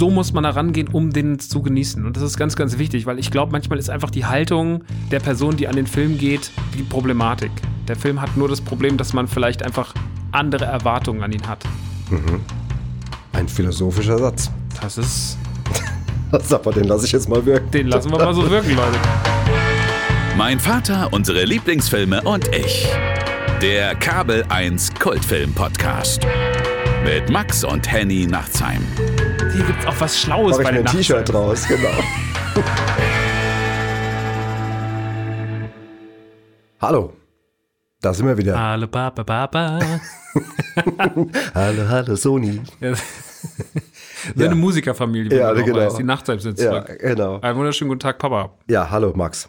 so muss man da rangehen, um den zu genießen. Und das ist ganz, ganz wichtig, weil ich glaube, manchmal ist einfach die Haltung der Person, die an den Film geht, die Problematik. Der Film hat nur das Problem, dass man vielleicht einfach andere Erwartungen an ihn hat. Ein philosophischer Satz. Das ist. Aber den lasse ich jetzt mal wirken. Den lassen wir mal so wirken, Leute. Mein Vater, unsere Lieblingsfilme und ich. Der Kabel 1 Kultfilm Podcast. Mit Max und Henny Nachtsheim. Hier gibt es auch was Schlaues Mach ich bei mir den ein T-Shirt draus, genau. Hallo, da sind wir wieder. Hallo, Papa, Papa. Hallo, hallo, Sony. Ja. Seine Musikerfamilie, wie Ja, man genau. Die Nachtsheim sind Ja, zurück. genau. Einen wunderschönen guten Tag, Papa. Ja, hallo, Max.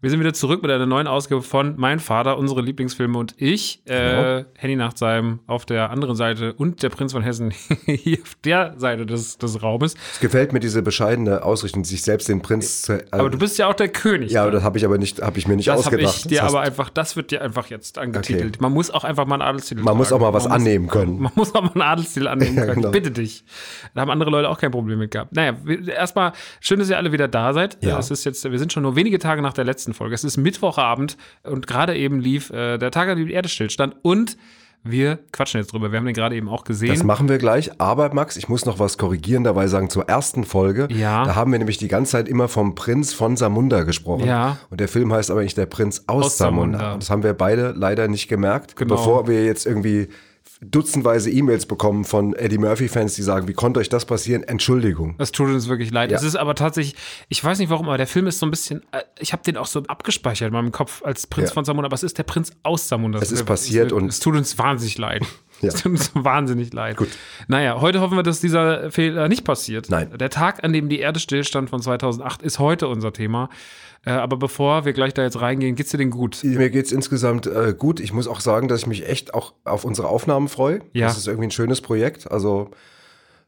Wir sind wieder zurück mit einer neuen Ausgabe von Mein Vater, unsere Lieblingsfilme und ich, Genau. äh, Henny Nachtsheim auf der anderen Seite und der Prinz von Hessen hier auf der Seite des, des Raumes. Es gefällt mir diese bescheidene Ausrichtung, sich selbst den Prinz zu. äh, Aber du bist ja auch der König. ja, da. das habe ich aber nicht, habe ich mir nicht das ausgedacht. ich dir Das aber einfach, das wird dir einfach jetzt angetitelt. Okay. Man muss auch einfach mal einen Adelstitel man muss auch tragen. mal was Man muss- annehmen können. Man muss auch mal einen Adelstitel annehmen Ja, können. genau. Bitte dich. Da haben andere Leute auch kein Problem mit gehabt. Naja, erstmal schön, dass ihr alle wieder da seid. Ja. Es ist jetzt, wir sind schon nur wenige Tage nach der letzten Folge. Es ist Mittwochabend und gerade eben lief äh, der Tag, an dem die Erde stillstand und wir quatschen jetzt drüber. Wir haben den gerade eben auch gesehen. Das machen wir gleich. Aber Max, ich muss noch was korrigieren, dabei sagen zur ersten Folge. Ja. Da haben wir nämlich die ganze Zeit immer vom Prinz von Samunda gesprochen. Ja. Und der Film heißt aber nicht der Prinz aus, Aus Samunda. Samunda. Und Das haben wir beide leider nicht gemerkt. Genau. Bevor wir jetzt irgendwie dutzendweise E-Mails bekommen von Eddie Murphy-Fans, die sagen, wie konnte euch das passieren? Entschuldigung. Es tut uns wirklich leid. Ja. Es ist aber tatsächlich, ich weiß nicht warum, aber der Film ist so ein bisschen, äh, ich habe den auch so abgespeichert in meinem Kopf als Prinz Ja. von Samunda, aber es ist der Prinz aus Samunda. Es ist passiert es, und- es tut uns wahnsinnig leid. Ja. Es tut uns wahnsinnig leid. Gut. Naja, heute hoffen wir, dass dieser Fehler nicht passiert. Nein. Der Tag, an dem die Erde stillstand von 2008, ist heute unser Thema. Äh, aber bevor wir gleich da jetzt reingehen, geht's dir denn gut? Mir geht's insgesamt äh, gut. Ich muss auch sagen, dass ich mich echt auch auf unsere Aufnahmen freue. Ja. Das ist irgendwie ein schönes Projekt. Also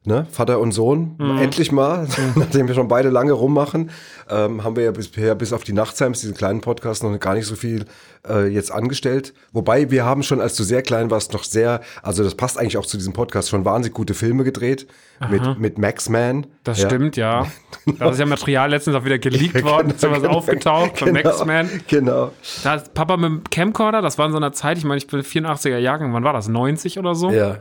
ne, Vater und Sohn, Mhm. endlich mal, nachdem wir schon beide lange rummachen, ähm, haben wir ja bisher bis auf die Nachtheims, diesen kleinen Podcast, noch gar nicht so viel äh, jetzt angestellt. Wobei wir haben schon, als du sehr klein warst, noch sehr, also das passt eigentlich auch zu diesem Podcast, schon wahnsinnig gute Filme gedreht mit, mit Max Man. Das ja. stimmt, ja. Da ist ja Material letztens auch wieder geleakt worden, ist ja was aufgetaucht von Genau, Maxman. Genau. Da ist Papa mit dem Camcorder, das war in so einer Zeit, ich meine, ich bin 84er Jahrgang, wann war das? 90 oder so? Ja.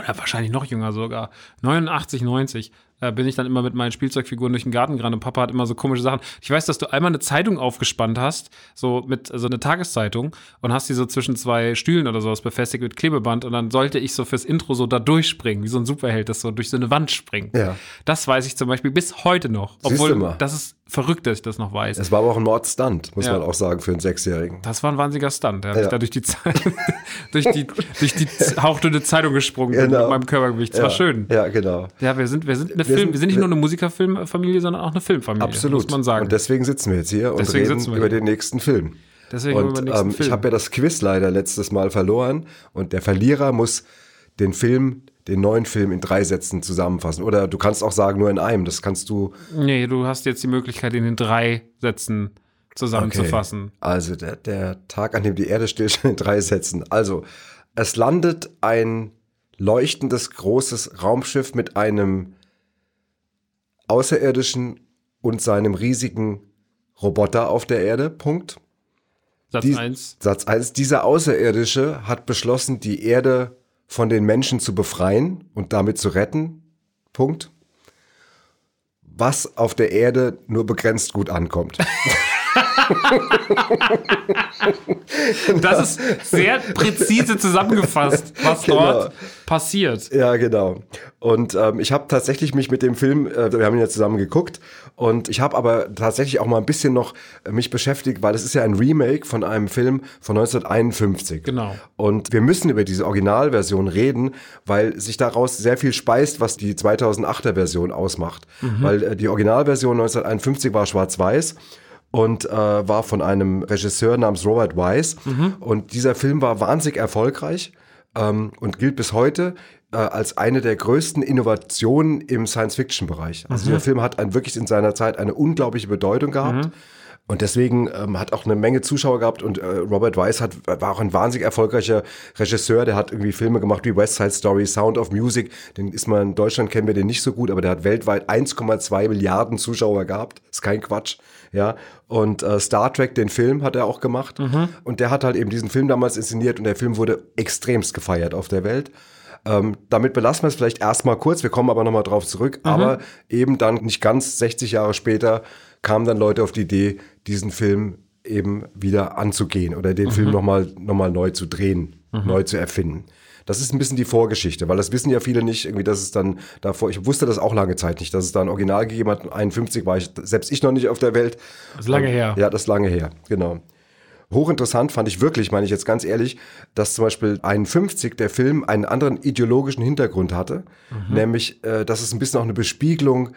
Oder wahrscheinlich noch jünger sogar. 89, 90. Da bin ich dann immer mit meinen Spielzeugfiguren durch den Garten gerannt und Papa hat immer so komische Sachen. Ich weiß, dass du einmal eine Zeitung aufgespannt hast, so mit so eine Tageszeitung und hast die so zwischen zwei Stühlen oder sowas befestigt mit Klebeband und dann sollte ich so fürs Intro so da durchspringen, wie so ein Superheld, das so durch so eine Wand springt. Ja. Das weiß ich zum Beispiel bis heute noch. Siehst Obwohl, das ist verrückt, dass ich das noch weiß. Es war aber auch ein Mordstunt, muss Ja. man auch sagen, für einen Sechsjährigen. Das war ein wahnsinniger Stunt. Der hat Ja. sich da durch die, Zeit, durch die, durch die hauchdünne Zeitung gesprungen bin Genau. mit meinem Körpergewicht. Das war ja. schön. Ja, genau. Ja, wir sind, wir sind eine Wir Film, sind- wir sind nicht nur eine Musikerfilmfamilie, sondern auch eine Filmfamilie. Absolut. Muss man sagen. Und deswegen sitzen wir jetzt hier und Deswegen reden wir über hier. den nächsten Film. Deswegen und über den nächsten ähm, Film. ich habe ja das Quiz leider letztes Mal verloren und der Verlierer muss den Film, den neuen Film in drei Sätzen zusammenfassen. Oder du kannst auch sagen, nur in einem. Das kannst du. nee, du hast jetzt die Möglichkeit, in den drei Sätzen zusammenzufassen. Also der, der Tag, an dem die Erde stillsteht, in drei Sätzen. Also es landet ein leuchtendes großes Raumschiff mit einem Außerirdischen und seinem riesigen Roboter auf der Erde. Punkt. Satz Die- 1. Satz 1. Dieser Außerirdische hat beschlossen, die Erde von den Menschen zu befreien und damit zu retten. Punkt. Was auf der Erde nur begrenzt gut ankommt. Das ist sehr präzise zusammengefasst, was Genau. dort passiert. Ja, genau. Und ähm, ich habe tatsächlich mich mit dem Film, äh, wir haben ihn ja zusammen geguckt, und ich habe aber tatsächlich auch mal ein bisschen noch äh, mich beschäftigt, weil es ist ja ein Remake von einem Film von 1951. Genau. Und wir müssen über diese Originalversion reden, weil sich daraus sehr viel speist, was die 2008er Version ausmacht. Weil äh, die Originalversion 1951 war schwarz-weiß und äh, war von einem Regisseur namens Robert Wise. Und dieser Film war wahnsinnig erfolgreich ähm, und gilt bis heute äh, als eine der größten Innovationen im Science-Fiction-Bereich. Also dieser Film hat ein, wirklich in seiner Zeit eine unglaubliche Bedeutung gehabt. Und deswegen ähm, hat auch eine Menge Zuschauer gehabt und äh, Robert Weiss hat, war auch ein wahnsinnig erfolgreicher Regisseur, der hat irgendwie Filme gemacht wie West Side Story, Sound of Music, den ist man in Deutschland kennen wir den nicht so gut, aber der hat weltweit 1,2 Milliarden Zuschauer gehabt, ist kein Quatsch, ja. Und äh, Star Trek, den Film, hat er auch gemacht und der hat halt eben diesen Film damals inszeniert und der Film wurde extremst gefeiert auf der Welt. Ähm, damit belassen wir es vielleicht erstmal kurz, wir kommen aber nochmal drauf zurück. Aber eben dann nicht ganz 60 Jahre später kamen dann Leute auf die Idee, diesen Film eben wieder anzugehen oder den Film nochmal noch mal neu zu drehen, neu zu erfinden. Das ist ein bisschen die Vorgeschichte, weil das wissen ja viele nicht, irgendwie, dass es dann davor, ich wusste das auch lange Zeit nicht, dass es da ein Original gegeben hat. 51 war ich, selbst ich noch nicht auf der Welt. Das ist lange her. Ja, das ist lange her, genau. Hochinteressant fand ich wirklich, meine ich jetzt ganz ehrlich, dass zum Beispiel 51 der Film einen anderen ideologischen Hintergrund hatte, nämlich, äh, dass es ein bisschen auch eine Bespiegelung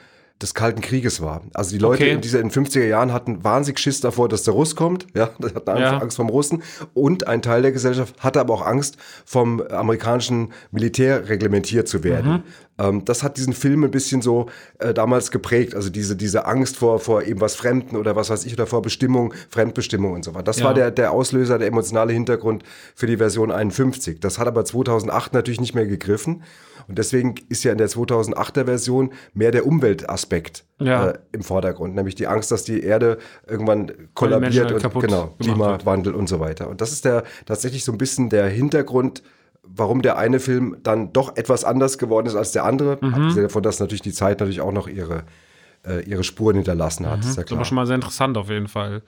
des Kalten Krieges war. Also die Leute Okay. in dieser in den 50er Jahren hatten wahnsinnig Schiss davor, dass der Russ kommt, ja, hatten Angst, Ja. Angst vom Russen und ein Teil der Gesellschaft hatte aber auch Angst vom amerikanischen Militär reglementiert zu werden. Ähm, das hat diesen Film ein bisschen so äh, damals geprägt, also diese diese Angst vor vor eben was Fremden oder was weiß ich oder vor Bestimmung, Fremdbestimmung und so weiter. Das Ja. war der der Auslöser, der emotionale Hintergrund für die Version 51. Das hat aber 2008 natürlich nicht mehr gegriffen. Und deswegen ist ja in der 2008er Version mehr der Umweltaspekt Ja. äh, im Vordergrund, nämlich die Angst, dass die Erde irgendwann kollabiert und genau, gemacht wird. Klimawandel und so weiter. Und das ist der tatsächlich so ein bisschen der Hintergrund, warum der eine Film dann doch etwas anders geworden ist als der andere. Mhm. Abgesehen davon, dass natürlich die Zeit natürlich auch noch ihre, äh, ihre Spuren hinterlassen hat. Ist ja Das ist klar. schon mal sehr interessant auf jeden Fall.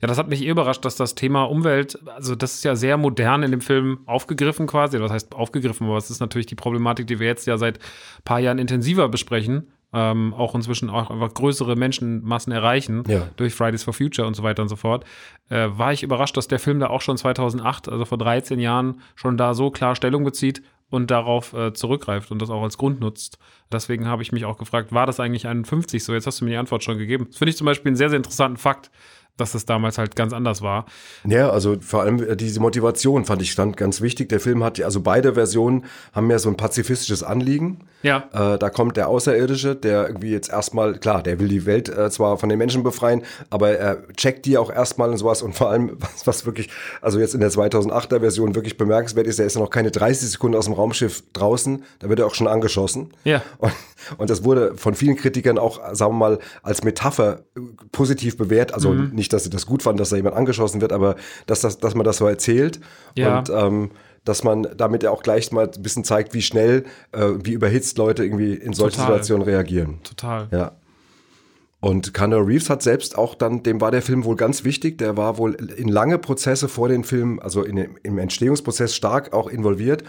Ja, das hat mich eh überrascht, dass das Thema Umwelt, also das ist ja sehr modern in dem Film aufgegriffen quasi. Was heißt aufgegriffen, aber es ist natürlich die Problematik, die wir jetzt ja seit ein paar Jahren intensiver besprechen. Ähm, auch inzwischen auch einfach größere Menschenmassen erreichen Ja. durch Fridays for Future und so weiter und so fort. Äh, war ich überrascht, dass der Film da auch schon 2008, also vor 13 Jahren, schon da so klar Stellung bezieht und darauf äh, zurückgreift und das auch als Grund nutzt. Deswegen habe ich mich auch gefragt, war das eigentlich 51 so? Jetzt hast du mir die Antwort schon gegeben. Das finde ich zum Beispiel einen sehr, sehr interessanten Fakt, dass das damals halt ganz anders war. Ja, also vor allem äh, diese Motivation fand ich stand ganz wichtig. Der Film hat, ja- also beide Versionen haben ja so ein pazifistisches Anliegen. Ja. Äh, da kommt der Außerirdische, der irgendwie jetzt erstmal, klar, der will die Welt äh, zwar von den Menschen befreien, aber er checkt die auch erstmal und sowas. Und vor allem, was, was wirklich, also jetzt in der 2008er Version wirklich bemerkenswert ist, er ist ja noch keine 30 Sekunden aus dem Raumschiff draußen, da wird er auch schon angeschossen. Ja. Und, und das wurde von vielen Kritikern auch, sagen wir mal, als Metapher äh, positiv bewährt. Also Mhm. nicht, dass sie das gut fanden, dass da jemand angeschossen wird, aber dass, das, dass man das so erzählt. Ja. Und ähm, dass man damit ja auch gleich mal ein bisschen zeigt, wie schnell, äh, wie überhitzt Leute irgendwie in solche Total. Situationen reagieren. Total. Ja. Und Keanu Reeves hat selbst auch dann, dem war der Film wohl ganz wichtig, der war wohl in lange Prozesse vor den Film, also in, im Entstehungsprozess stark auch involviert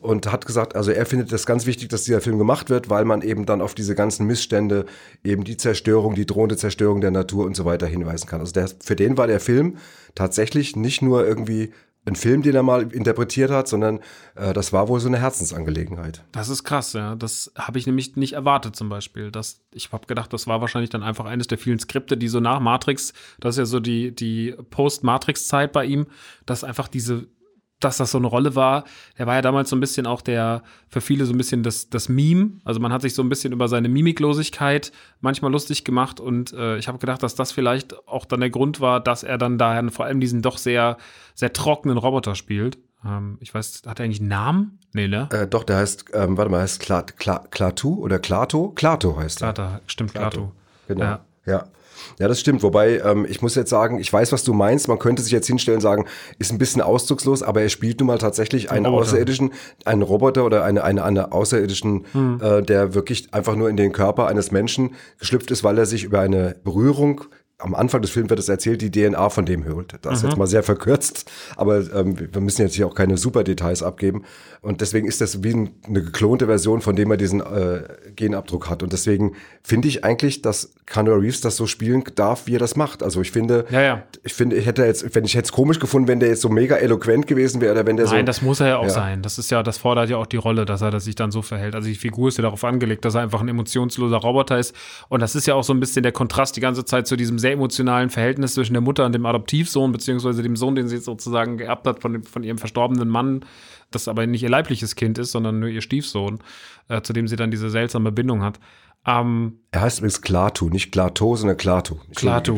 und hat gesagt, also er findet das ganz wichtig, dass dieser Film gemacht wird, weil man eben dann auf diese ganzen Missstände, eben die Zerstörung, die drohende Zerstörung der Natur und so weiter hinweisen kann. Also der, für den war der Film tatsächlich nicht nur irgendwie ein Film, den er mal interpretiert hat, sondern äh, das war wohl so eine Herzensangelegenheit. Das ist krass, ja. Das habe ich nämlich nicht erwartet zum Beispiel. Das, ich habe gedacht, das war wahrscheinlich dann einfach eines der vielen Skripte, die so nach Matrix, das ist ja so die, die Post-Matrix-Zeit bei ihm, dass einfach diese, dass das so eine Rolle war. Er war ja damals so ein bisschen auch der, für viele so ein bisschen das, das Meme. Also man hat sich so ein bisschen über seine Mimiklosigkeit manchmal lustig gemacht und äh, ich habe gedacht, dass das vielleicht auch dann der Grund war, dass er dann daher vor allem diesen doch sehr, sehr trockenen Roboter spielt. Ähm, ich weiß, hat er eigentlich einen Namen? Nee, ne? Äh, doch, der heißt, ähm, warte mal, heißt Kla Kla oder Klato? Klato heißt er. Klato, stimmt, Klato. Genau. Ja. Ja. Ja. das stimmt. Wobei, ähm, ich muss jetzt sagen, ich weiß, was du meinst. Man könnte sich jetzt hinstellen und sagen, ist ein bisschen ausdruckslos, aber er spielt nun mal tatsächlich einen Roboter. Außerirdischen, einen Roboter oder eine, eine, eine Außerirdischen, Hm. äh, der wirklich einfach nur in den Körper eines Menschen geschlüpft ist, weil er sich über eine Berührung am Anfang des Films wird es erzählt, die DNA von dem holt. Das Mhm. ist jetzt mal sehr verkürzt, aber ähm, wir müssen jetzt hier auch keine super Details abgeben. Und deswegen ist das wie ein, eine geklonte Version, von dem er diesen äh, Genabdruck hat. Und deswegen finde ich eigentlich, dass Keanu Reeves das so spielen darf, wie er das macht. Also ich finde, Ja, ja. ich finde, ich hätte jetzt, wenn ich hätte es komisch gefunden, wenn der jetzt so mega eloquent gewesen wäre oder wenn der so. Nein, das muss er ja auch Ja. sein. Das ist ja, das fordert ja auch die Rolle, dass er das sich dann so verhält. Also die Figur ist ja darauf angelegt, dass er einfach ein emotionsloser Roboter ist. Und das ist ja auch so ein bisschen der Kontrast die ganze Zeit zu diesem sehr emotionalen Verhältnis zwischen der Mutter und dem Adoptivsohn, beziehungsweise dem Sohn, den sie sozusagen geerbt hat von, dem, von ihrem verstorbenen Mann, das aber nicht ihr leibliches Kind ist, sondern nur ihr Stiefsohn, äh, zu dem sie dann diese seltsame Bindung hat. Ähm, Er heißt übrigens Klaatu, nicht Klato, sondern Klaatu. Klaatu.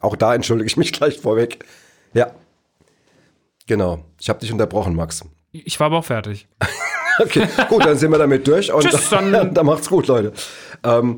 Auch da entschuldige ich mich gleich vorweg. Ja. Genau. Ich habe dich unterbrochen, Max. ich war aber auch fertig. Okay, gut, dann sind wir damit durch und Tschüss, dann, dann- dann macht's gut, Leute. Ähm,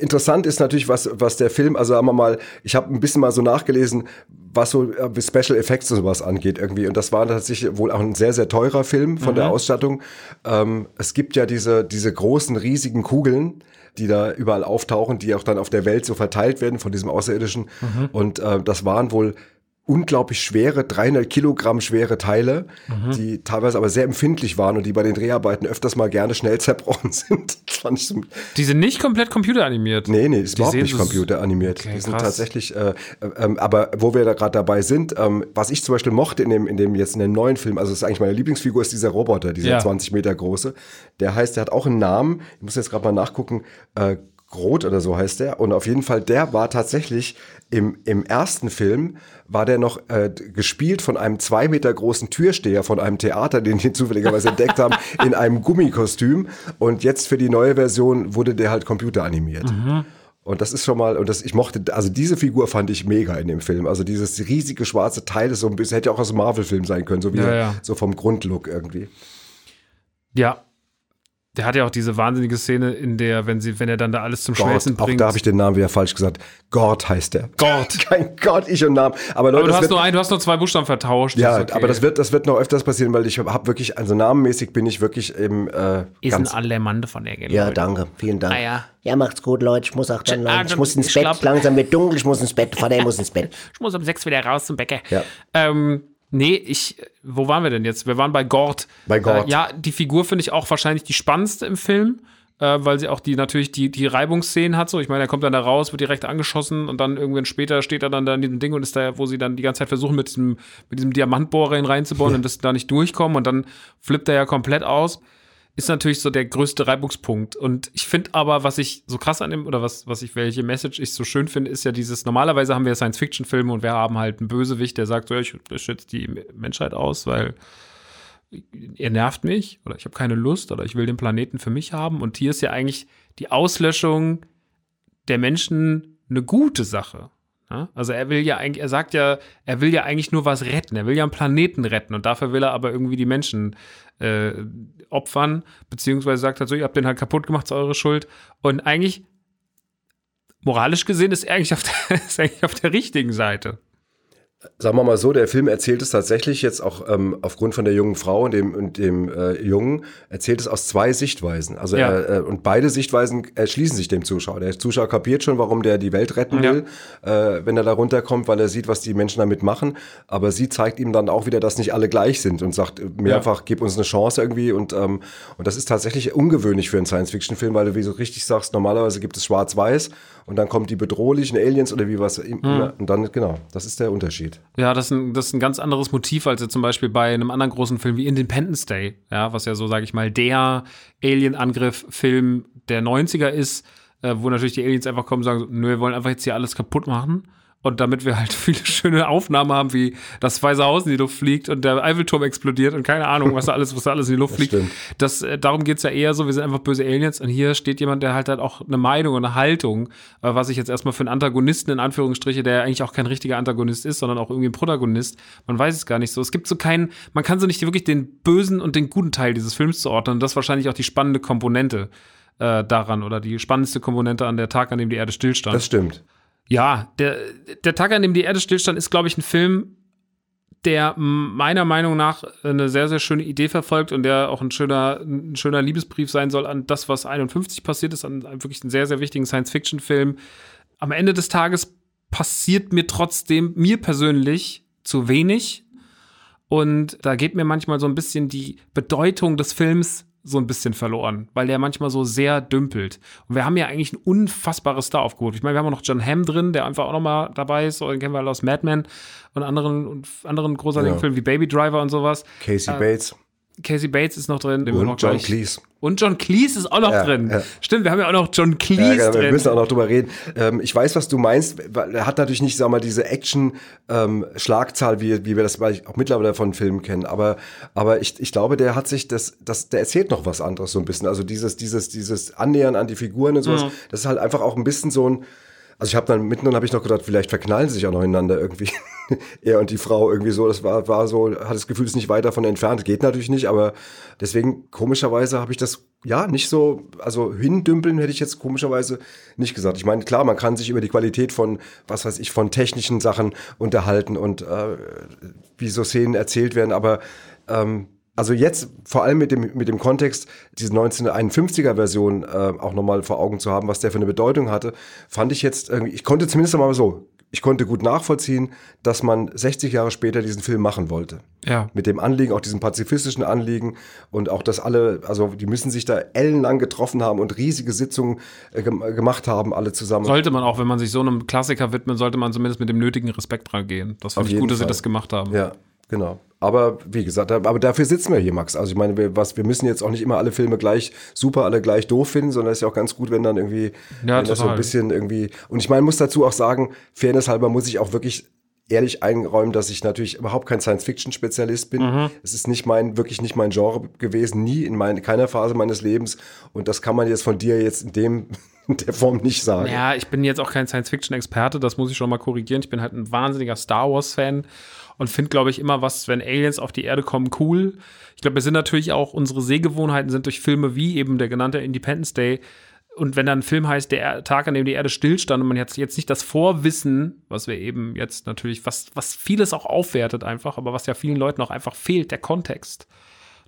interessant ist natürlich, was, was der Film, also sagen wir mal, ich habe ein bisschen mal so nachgelesen, was so äh, Special Effects und sowas angeht irgendwie. Und das war tatsächlich wohl auch ein sehr, sehr teurer Film von der Ausstattung. Ähm, es gibt ja diese, diese großen, riesigen Kugeln, die da überall auftauchen, die auch dann auf der Welt so verteilt werden von diesem Außerirdischen. Und äh, das waren wohl unglaublich schwere, 300 Kilogramm schwere Teile, die teilweise aber sehr empfindlich waren und die bei den Dreharbeiten öfters mal gerne schnell zerbrochen sind. So, Die sind nicht komplett computeranimiert. nee, nee, ist Die überhaupt nicht computeranimiert. Okay, die sind krass. tatsächlich, äh, äh, aber wo wir da gerade dabei sind, ähm, was ich zum Beispiel mochte in dem, in dem jetzt in dem neuen Film, also das ist eigentlich meine Lieblingsfigur, ist dieser Roboter, dieser Ja. 20 Meter große. Der heißt, der hat auch einen Namen, ich muss jetzt gerade mal nachgucken, äh, Groth oder so heißt der. Und auf jeden Fall, der war tatsächlich im, im ersten Film, war der noch äh, gespielt von einem zwei Meter großen Türsteher von einem Theater, den die zufälligerweise entdeckt haben, in einem Gummikostüm. Und jetzt für die neue Version wurde der halt computeranimiert. Und das ist schon mal, und das, ich mochte, also diese Figur fand ich mega in dem Film. Also dieses riesige schwarze Teil ist so ein bisschen, hätte ja auch aus einem Marvel-Film sein können, so wie Ja, ja. so vom Grundlook irgendwie. Ja. Der hat ja auch diese wahnsinnige Szene, in der, wenn sie, wenn er dann da alles zum Gott, Schmelzen auch bringt. da habe ich den Namen wieder falsch gesagt. Gott heißt der. Gott. Kein Gott, ich und Namen. Aber Leute, Aber du das hast, wird, nur ein, du hast nur zwei Buchstaben vertauscht. ja, okay. aber das wird, das wird noch öfters passieren, weil ich habe wirklich, also namenmäßig bin ich wirklich im äh, Ist ein ganz. Allermande von der Ja, Leute. danke. Vielen Dank. Ah, ja. Ja, macht's gut, Leute. Ich muss auch dann, Ah. Ich muss ins ich Bett. glaub- Langsam wird dunkel. Ich muss ins Bett. Vater muss ins Bett. Ich muss um sechs wieder raus zum Bäcker. Ja. Ähm, nee, ich, wo waren wir denn jetzt? Wir waren bei Gord. Bei Gord. Äh, ja, die Figur finde ich auch wahrscheinlich die spannendste im Film. Äh, weil sie auch die natürlich die, die Reibungsszenen hat. So, ich meine, er kommt dann da raus, wird direkt angeschossen und dann irgendwann später steht er dann da in diesem Ding und ist da, wo sie dann die ganze Zeit versuchen, mit diesem, mit diesem Diamantbohrer ihn reinzubohren und das da nicht durchkommen und dann flippt er ja komplett aus. Ist natürlich so der größte Reibungspunkt. Und ich finde aber, was ich so krass an dem, oder was, was ich, welche Message ich so schön finde, ist ja dieses, normalerweise haben wir Science-Fiction-Filme und wir haben halt einen Bösewicht, der sagt, so, ich schütze die Menschheit aus, weil er nervt mich oder ich habe keine Lust oder ich will den Planeten für mich haben. Und hier ist ja eigentlich die Auslöschung der Menschen eine gute Sache. Also er will ja eigentlich, er sagt ja, er will ja eigentlich nur was retten. Er will ja einen Planeten retten und dafür will er aber irgendwie die Menschen äh, opfern, beziehungsweise sagt halt so, ihr habt den halt kaputt gemacht, ist eure Schuld. Und eigentlich, moralisch gesehen, ist er eigentlich auf der, ist er eigentlich auf der richtigen Seite. Sagen wir mal so, der Film erzählt es tatsächlich jetzt auch ähm, aufgrund von der jungen Frau und dem, und dem äh, Jungen, erzählt es aus zwei Sichtweisen. Also Ja. äh, und beide Sichtweisen erschließen sich dem Zuschauer. Der Zuschauer kapiert schon, warum der die Welt retten Ja. will, äh, wenn er da runterkommt, weil er sieht, was die Menschen damit machen. Aber sie zeigt ihm dann auch wieder, dass nicht alle gleich sind und sagt mehrfach, gib uns eine Chance irgendwie. Und, ähm, und das ist tatsächlich ungewöhnlich für einen Science-Fiction-Film, weil du, wie du richtig sagst, normalerweise gibt es schwarz-weiß und dann kommen die bedrohlichen Aliens oder wie was immer. Und dann, genau, das ist der Unterschied. Ja, das ist, ein, das ist ein ganz anderes Motiv als zum Beispiel bei einem anderen großen Film wie Independence Day, ja, was ja so, sage ich mal, der Alien-Angriff-Film der 90er ist, äh, wo natürlich die Aliens einfach kommen und sagen, nö, wir wollen einfach jetzt hier alles kaputt machen. Und damit wir halt viele schöne Aufnahmen haben, wie das Weiße Haus in die Luft fliegt und der Eiffelturm explodiert und keine Ahnung, was da alles, was da alles in die Luft fliegt. stimmt. Das, äh, darum geht's ja eher so, wir sind einfach böse Aliens und hier steht jemand, der halt halt auch eine Meinung und eine Haltung, äh, was ich jetzt erstmal für einen Antagonisten in Anführungsstriche, der eigentlich auch kein richtiger Antagonist ist, sondern auch irgendwie ein Protagonist. Man weiß es gar nicht so. Es gibt so keinen, man kann so nicht wirklich den bösen und den guten Teil dieses Films zuordnen. Und das ist wahrscheinlich auch die spannende Komponente äh, daran oder die spannendste Komponente an der Tag, an dem die Erde stillstand. Das stimmt. Ja, der, der Tag, an dem die Erde stillstand, ist, glaube ich, ein Film, der meiner Meinung nach eine sehr, sehr schöne Idee verfolgt und der auch ein schöner, ein schöner Liebesbrief sein soll an das, was 51 passiert ist, an wirklich einen sehr, sehr wichtigen Science-Fiction-Film. Am Ende des Tages passiert mir trotzdem, mir persönlich, zu wenig. Und da geht mir manchmal so ein bisschen die Bedeutung des Films so ein bisschen verloren, weil der manchmal so sehr dümpelt. Und wir haben ja eigentlich ein unfassbares Star aufgeholt. Ich meine, wir haben auch noch John Hamm drin, der einfach auch noch mal dabei ist. Den kennen wir alle aus Mad Men und anderen, und anderen großartigen Ja. Filmen wie Baby Driver und sowas. Casey Bates. Casey Bates ist noch drin. den wir Und John gleich- Cleese. Und John Cleese ist auch noch Ja, drin. ja. Stimmt, wir haben ja auch noch John Ja, Cleese genau, wir drin. müssen auch noch drüber reden. Ähm, ich weiß, was du meinst. weil Er hat natürlich nicht, sag mal, diese Action-Schlagzahl, wie, wie wir das vielleicht auch mittlerweile von Filmen kennen. Aber, aber ich, ich glaube, der hat sich das, das, der erzählt noch was anderes so ein bisschen. Also dieses, dieses, dieses Annähern an die Figuren und sowas. Das ist halt einfach auch ein bisschen so ein, also ich habe dann mittendrin habe ich noch gedacht, vielleicht verknallen sie sich auch noch ineinander irgendwie. er und die Frau irgendwie so. Das war, war so, hat das Gefühl, es ist nicht weit davon entfernt. Geht natürlich nicht, aber deswegen komischerweise habe ich das ja nicht so, also hindümpeln hätte ich jetzt komischerweise nicht gesagt. Ich meine, klar, man kann sich über die Qualität von, was weiß ich, von technischen Sachen unterhalten und äh, wie so Szenen erzählt werden, aber ähm, also jetzt vor allem mit dem, mit dem Kontext, diese 1951er Version äh, auch nochmal vor Augen zu haben, was der für eine Bedeutung hatte, fand ich jetzt irgendwie, ich konnte zumindest mal so, ich konnte gut nachvollziehen, dass man 60 Jahre später diesen Film machen wollte. Ja. Mit dem Anliegen, auch diesem pazifistischen Anliegen und auch, dass alle, also die müssen sich da ellenlang getroffen haben und riesige Sitzungen äh, gem gemacht haben, alle zusammen. Sollte man auch, wenn man sich so einem Klassiker widmet, sollte man zumindest mit dem nötigen Respekt rangehen. Das Auf finde ich gut, dass sie das gemacht haben. Ja, genau. Aber wie gesagt, aber dafür sitzen wir hier, Max. Also ich meine, wir, was, wir müssen jetzt auch nicht immer alle Filme gleich super, alle gleich doof finden, sondern es ist ja auch ganz gut, wenn dann irgendwie, Ja, wenn das so ein bisschen irgendwie. Und ich meine, muss dazu auch sagen, Fairness halber muss ich auch wirklich ehrlich einräumen, dass ich natürlich überhaupt kein Science-Fiction-Spezialist bin. Mhm. Es ist nicht mein, wirklich nicht mein Genre gewesen, nie in mein, keiner Phase meines Lebens. Und das kann man jetzt von dir jetzt in dem, in der Form nicht sagen. Ja, ich bin jetzt auch kein Science-Fiction-Experte, das muss ich schon mal korrigieren. Ich bin halt ein wahnsinniger Star Wars-Fan und finde, glaube ich, immer was, wenn Aliens auf die Erde kommen, cool. Ich glaube, wir sind natürlich auch, unsere Sehgewohnheiten sind durch Filme wie eben der genannte Independence Day. Und wenn dann ein Film heißt, der Er- Tag, an dem die Erde stillstand und man jetzt, jetzt nicht das Vorwissen, was wir eben jetzt natürlich, was, was vieles auch aufwertet einfach, aber was ja vielen Leuten auch einfach fehlt, der Kontext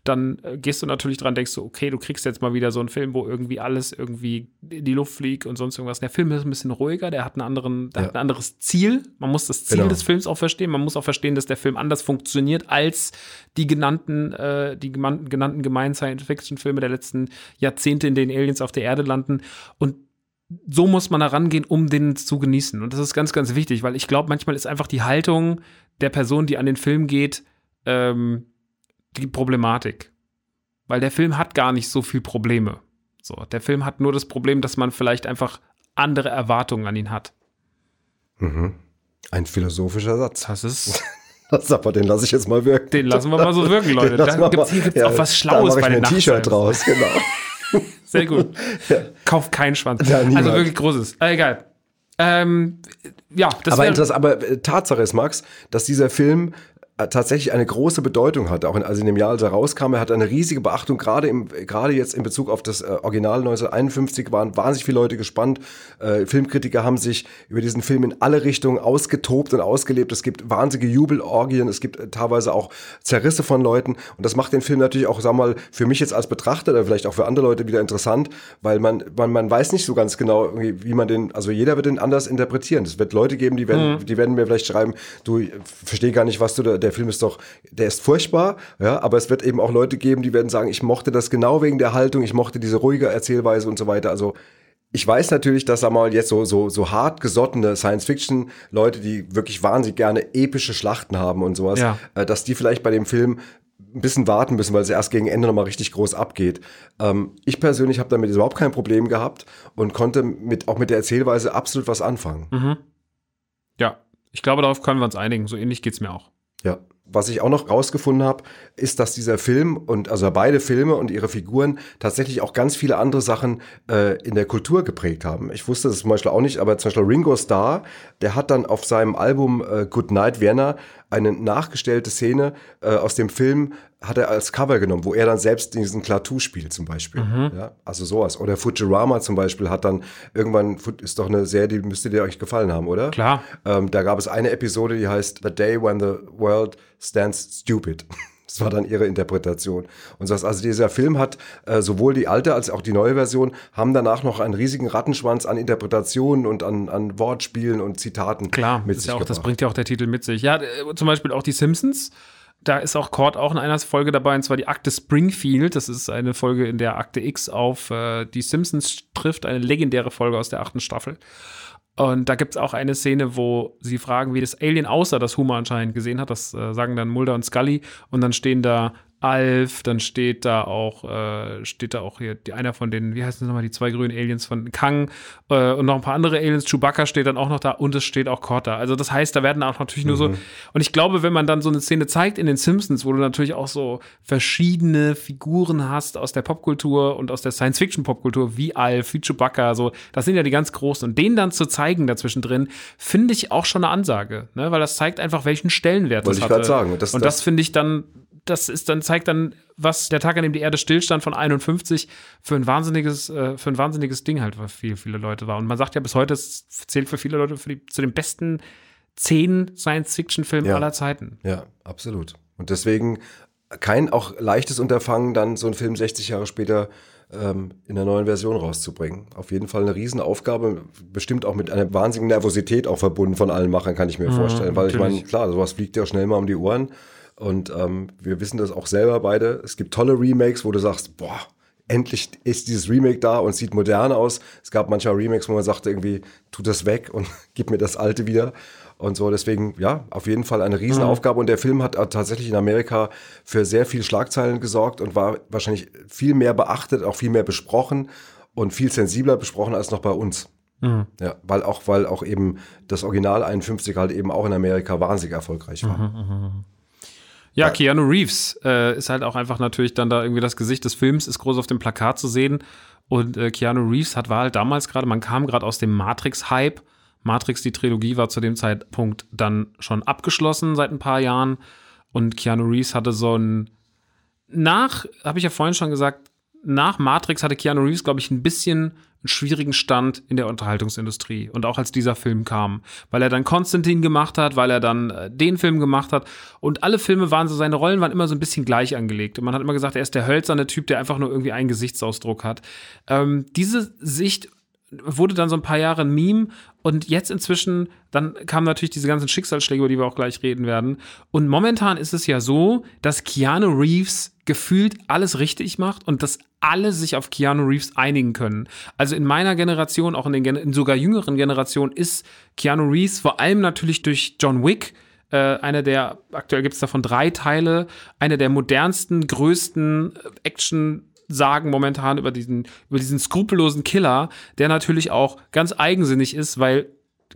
dann äh, gehst du natürlich dran, denkst du, okay, du kriegst jetzt mal wieder so einen Film, wo irgendwie alles irgendwie in die Luft fliegt und sonst irgendwas. Der Film ist ein bisschen ruhiger, der hat, einen anderen, der Ja. hat ein anderes Ziel. Man muss das Ziel Genau. des Films auch verstehen. Man muss auch verstehen, dass der Film anders funktioniert als die genannten, äh, die genannten gemeinen Science-Fiction-Filme der letzten Jahrzehnte, in denen Aliens auf der Erde landen. Und so muss man da rangehen, um den zu genießen. Und das ist ganz, ganz wichtig, weil ich glaube, manchmal ist einfach die Haltung der Person, die an den Film geht, ähm, die Problematik. Weil der Film hat gar nicht so viel Probleme. So, der Film hat nur das Problem, dass man vielleicht einfach andere Erwartungen an ihn hat. Ein philosophischer Satz. Das ist, Das aber den lasse ich jetzt mal wirken. den lassen wir mal so wirken, Leute. Da wir gibt's, hier gibt's ja, auch was da Schlaues mache ich bei den ein T-Shirt draus, genau. Sehr gut. Kauf keinen Schwanz. Ja, also wirklich großes. Äh, egal. Ähm, ja, das aber, aber äh, Tatsache ist, Max, dass dieser Film tatsächlich eine große Bedeutung hat. Auch in, also in dem Jahr, als er rauskam, er hat eine riesige Beachtung, gerade im, gerade jetzt in Bezug auf das äh, Original 1951 waren wahnsinnig viele Leute gespannt. Äh, Filmkritiker haben sich über diesen Film in alle Richtungen ausgetobt und ausgelebt. Es gibt wahnsinnige Jubelorgien, es gibt äh, teilweise auch Zerrisse von Leuten. Und das macht den Film natürlich auch, sag mal, für mich jetzt als Betrachter oder vielleicht auch für andere Leute wieder interessant, weil man, man, man weiß nicht so ganz genau, wie man den, also jeder wird den anders interpretieren. Es wird Leute geben, die werden, die werden mir vielleicht schreiben, du, verstehe gar nicht, was du da, der Film ist doch, der ist furchtbar, ja, aber es wird eben auch Leute geben, die werden sagen, ich mochte das genau wegen der Haltung, ich mochte diese ruhige Erzählweise und so weiter. Also ich weiß natürlich, dass sag mal jetzt so, so, so hart gesottene Science-Fiction-Leute, die wirklich wahnsinnig gerne epische Schlachten haben und sowas, Ja. äh, dass die vielleicht bei dem Film ein bisschen warten müssen, weil es erst gegen Ende nochmal richtig groß abgeht. Ähm, ich persönlich habe damit überhaupt kein Problem gehabt und konnte mit, auch mit der Erzählweise absolut was anfangen. ja, ich glaube, darauf können wir uns einigen. So ähnlich geht's mir auch. Ja. Was ich auch noch rausgefunden habe, ist, dass dieser Film und also beide Filme und ihre Figuren tatsächlich auch ganz viele andere Sachen äh, in der Kultur geprägt haben. Ich wusste das zum Beispiel auch nicht, aber zum Beispiel Ringo Starr, der hat dann auf seinem Album äh, Good Night Vienna eine nachgestellte Szene äh, aus dem Film hat er als Cover genommen, wo er dann selbst diesen Klaatu spielt zum Beispiel. Ja, also sowas. Oder Futurama zum Beispiel hat dann irgendwann, ist doch eine Serie, die müsste dir euch gefallen haben, oder? Klar. Ähm, da gab es eine Episode, die heißt The Day When the World Stands Stupid. Das war dann ihre Interpretation. Und das, also dieser Film hat äh, sowohl die alte als auch die neue Version haben danach noch einen riesigen Rattenschwanz an Interpretationen und an, an Wortspielen und Zitaten Klar, mit sich ja auch, das bringt ja auch der Titel mit sich. Ja, äh, zum Beispiel auch die Simpsons. Da ist auch Cord auch in einer Folge dabei, und zwar die Akte Springfield. Das ist eine Folge, in der Akte X auf äh, die Simpsons trifft, eine legendäre Folge aus der achten Staffel. Und da gibt es auch eine Szene, wo sie fragen, wie das Alien aussah, das Humor anscheinend gesehen hat. Das äh, sagen dann Mulder und Scully. Und dann stehen da Alf, dann steht da auch, äh, steht da auch hier die, einer von den, wie heißen das nochmal, die zwei grünen Aliens von Kang äh, und noch ein paar andere Aliens. Chewbacca steht dann auch noch da und es steht auch Korta. Also das heißt, da werden auch natürlich nur so, und ich glaube, wenn man dann so eine Szene zeigt in den Simpsons, wo du natürlich auch so verschiedene Figuren hast aus der Popkultur und aus der Science-Fiction-Popkultur, wie Alf, wie Chewbacca, so, das sind ja die ganz großen. Und den dann zu zeigen dazwischen drin, finde ich auch schon eine Ansage, ne? weil das zeigt einfach, welchen Stellenwert Wollte das ich hatte. grad sagen. Das- und das- das finde ich dann, das ist dann, zeigt dann, was der Tag, an dem die Erde stillstand von 51 für ein wahnsinniges, äh, für ein wahnsinniges Ding halt für viele, viele Leute war. Und man sagt ja bis heute, es zählt für viele Leute für die, zu den besten zehn Science-Fiction-Filmen Ja. aller Zeiten. Ja, absolut. Und deswegen kein auch leichtes Unterfangen, dann so einen Film 60 Jahre später ähm, in der neuen Version rauszubringen. Auf jeden Fall eine Riesenaufgabe, bestimmt auch mit einer wahnsinnigen Nervosität auch verbunden von allen Machern, kann ich mir vorstellen. Weil ich meine, natürlich. klar, sowas fliegt ja schnell mal um die Ohren. Und ähm, wir wissen das auch selber beide. Es gibt tolle Remakes, wo du sagst, boah, endlich ist dieses Remake da und sieht modern aus. Es gab manchmal Remakes, wo man sagte irgendwie, tu das weg und gib mir das alte wieder. Und so, deswegen, ja, auf jeden Fall eine Riesenaufgabe. Und der Film hat auch tatsächlich in Amerika für sehr viel Schlagzeilen gesorgt und war wahrscheinlich viel mehr beachtet, auch viel mehr besprochen und viel sensibler besprochen als noch bei uns. Ja, weil auch, weil auch eben das Original 51 halt eben auch in Amerika wahnsinnig erfolgreich war. Ja, Keanu Reeves äh, ist halt auch einfach natürlich dann da irgendwie das Gesicht des Films, ist groß auf dem Plakat zu sehen. Und äh, Keanu Reeves hat, war halt damals gerade, man kam gerade aus dem Matrix-Hype. Matrix, die Trilogie, war zu dem Zeitpunkt dann schon abgeschlossen seit ein paar Jahren. Und Keanu Reeves hatte so ein, nach, habe ich ja vorhin schon gesagt, nach Matrix hatte Keanu Reeves, glaube ich, ein bisschen einen schwierigen Stand in der Unterhaltungsindustrie und auch als dieser Film kam, weil er dann Konstantin gemacht hat, weil er dann äh, den Film gemacht hat und alle Filme waren so, seine Rollen waren immer so ein bisschen gleich angelegt und man hat immer gesagt, er ist der hölzerne Typ, der einfach nur irgendwie einen Gesichtsausdruck hat. Ähm, diese Sicht wurde dann so ein paar Jahre ein Meme und jetzt inzwischen, dann kamen natürlich diese ganzen Schicksalsschläge, über die wir auch gleich reden werden. Und momentan ist es ja so, dass Keanu Reeves gefühlt alles richtig macht und dass alle sich auf Keanu Reeves einigen können. Also in meiner Generation, auch in den in sogar jüngeren Generationen, ist Keanu Reeves vor allem natürlich durch John Wick äh, einer der, aktuell gibt es davon drei Teile, einer der modernsten, größten äh, Action- sagen momentan über diesen, über diesen skrupellosen Killer, der natürlich auch ganz eigensinnig ist, weil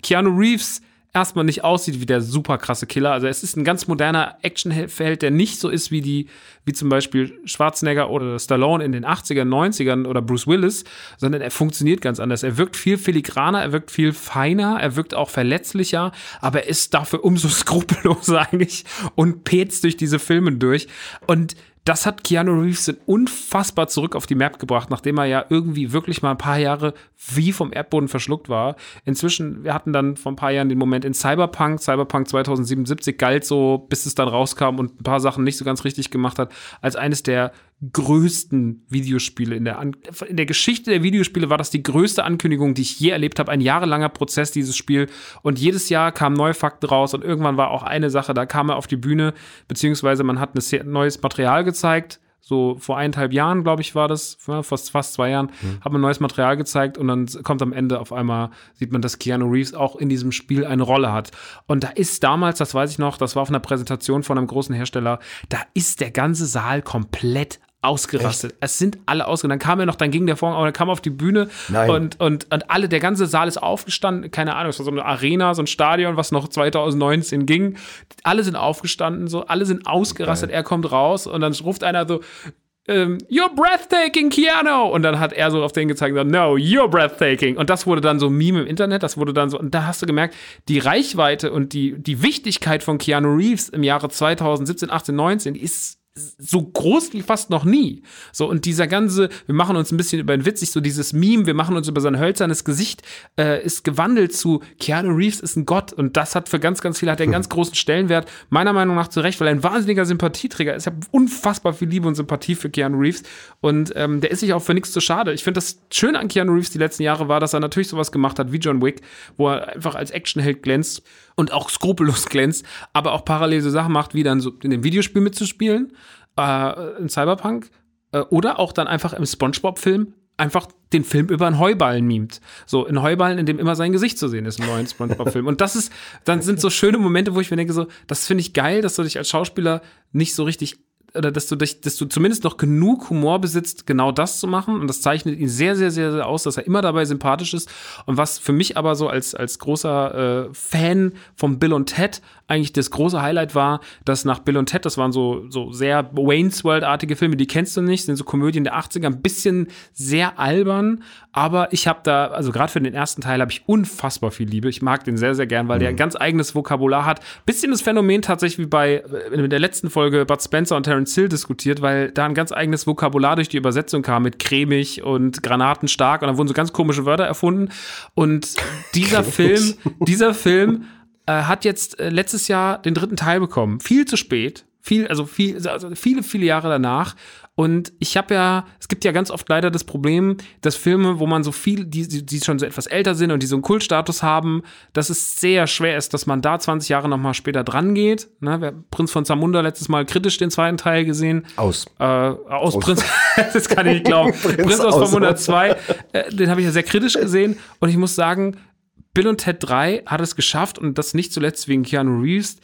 Keanu Reeves erstmal nicht aussieht wie der super krasse Killer. Also es ist ein ganz moderner Actionheld, der nicht so ist wie die, wie zum Beispiel Schwarzenegger oder Stallone in den 80ern, 90ern oder Bruce Willis, sondern er funktioniert ganz anders. Er wirkt viel filigraner, er wirkt viel feiner, er wirkt auch verletzlicher, aber er ist dafür umso skrupelloser eigentlich und petzt durch diese Filme durch. Und das hat Keanu Reeves unfassbar zurück auf die Map gebracht, nachdem er ja irgendwie wirklich mal ein paar Jahre wie vom Erdboden verschluckt war. Inzwischen, wir hatten dann vor ein paar Jahren den Moment in Cyberpunk, Cyberpunk 2077 galt so, bis es dann rauskam und ein paar Sachen nicht so ganz richtig gemacht hat, als eines der größten Videospiele in der, An in der Geschichte der Videospiele war das die größte Ankündigung, die ich je erlebt habe. Ein jahrelanger Prozess, dieses Spiel. Und jedes Jahr kamen neue Fakten raus und irgendwann war auch eine Sache, da kam er auf die Bühne, beziehungsweise man hat ein neues Material gezeigt. So vor eineinhalb Jahren, glaube ich, war das, vor fast, fast zwei Jahren, hat man neues Material gezeigt und dann kommt am Ende auf einmal, sieht man, dass Keanu Reeves auch in diesem Spiel eine Rolle hat. Und da ist damals, das weiß ich noch, das war auf einer Präsentation von einem großen Hersteller, da ist der ganze Saal komplett ausgerastet. Es sind alle ausgerastet. Dann kam er noch, dann ging der Vorhang, aber dann kam er auf die Bühne Nein. und, und, und alle, der ganze Saal ist aufgestanden. Keine Ahnung, es war so eine Arena, so ein Stadion, was noch 2019 ging. Alle sind aufgestanden, so, alle sind ausgerastet. Er kommt raus und dann ruft einer so, ähm, You're breathtaking, Keanu! Und dann hat er so auf den gezeigt, so, no, you're breathtaking. Und das wurde dann so ein Meme im Internet, das wurde dann so, und da hast du gemerkt, die Reichweite und die, die Wichtigkeit von Keanu Reeves im Jahre 2017, 18, 19, die ist so groß wie fast noch nie. So, und dieser ganze, wir machen uns ein bisschen über den witzig, so dieses Meme, wir machen uns über sein hölzernes Gesicht, äh, ist gewandelt zu Keanu Reeves ist ein Gott. Und das hat für ganz, ganz viele, hat er einen ganz großen Stellenwert. Meiner Meinung nach zu Recht, weil er ein wahnsinniger Sympathieträger ist. Ich habe unfassbar viel Liebe und Sympathie für Keanu Reeves. Und ähm, der ist sich auch für nichts zu schade. Ich finde, das Schöne an Keanu Reeves die letzten Jahre war, dass er natürlich sowas gemacht hat wie John Wick, wo er einfach als Actionheld glänzt und auch skrupellos glänzt, aber auch parallel so Sachen macht, wie dann so in dem Videospiel mitzuspielen, äh, in Cyberpunk, äh, oder auch dann einfach im SpongeBob-Film einfach den Film über einen Heuballen mimt. So, ein Heuballen, in dem immer sein Gesicht zu sehen ist im neuen SpongeBob-Film. Und das ist, dann sind so schöne Momente, wo ich mir denke, so, das finde ich geil, dass du dich als Schauspieler nicht so richtig oder dass du, dich, dass du zumindest noch genug Humor besitzt, genau das zu machen. Und das zeichnet ihn sehr, sehr, sehr, sehr aus, dass er immer dabei sympathisch ist. Und was für mich aber so als, als großer äh, Fan von Bill und Ted eigentlich das große Highlight war, dass nach Bill und Ted, das waren so, so sehr Wayne's World-artige Filme, die kennst du nicht, sind so Komödien der 80er, ein bisschen sehr albern, aber ich habe da, also gerade für den ersten Teil habe ich unfassbar viel Liebe. Ich mag den sehr, sehr gern, weil der ein ganz eigenes Vokabular hat. Bisschen das Phänomen tatsächlich wie bei äh, in der letzten Folge Bud Spencer und Terence Hill diskutiert, weil da ein ganz eigenes Vokabular durch die Übersetzung kam mit cremig und granatenstark und da wurden so ganz komische Wörter erfunden. Und dieser Film, dieser Film äh, hat jetzt äh, letztes Jahr den dritten Teil bekommen. Viel zu spät. Viel, also viel, also viele, viele Jahre danach. Und ich habe ja, es gibt ja ganz oft leider das Problem, dass Filme, wo man so viel, die, die schon so etwas älter sind und die so einen Kultstatus haben, dass es sehr schwer ist, dass man da 20 Jahre nochmal später dran geht. Ne, wer Prinz von Zamunda letztes Mal kritisch den zweiten Teil gesehen. Aus. Äh, aus, Aus. Prinz, das kann ich nicht glauben. Prinz Prinz, aus aus. Zamunda 2, äh, den habe ich ja sehr kritisch gesehen. Und ich muss sagen, Bill und Ted 3 hat es geschafft und das nicht zuletzt wegen Keanu Reeves,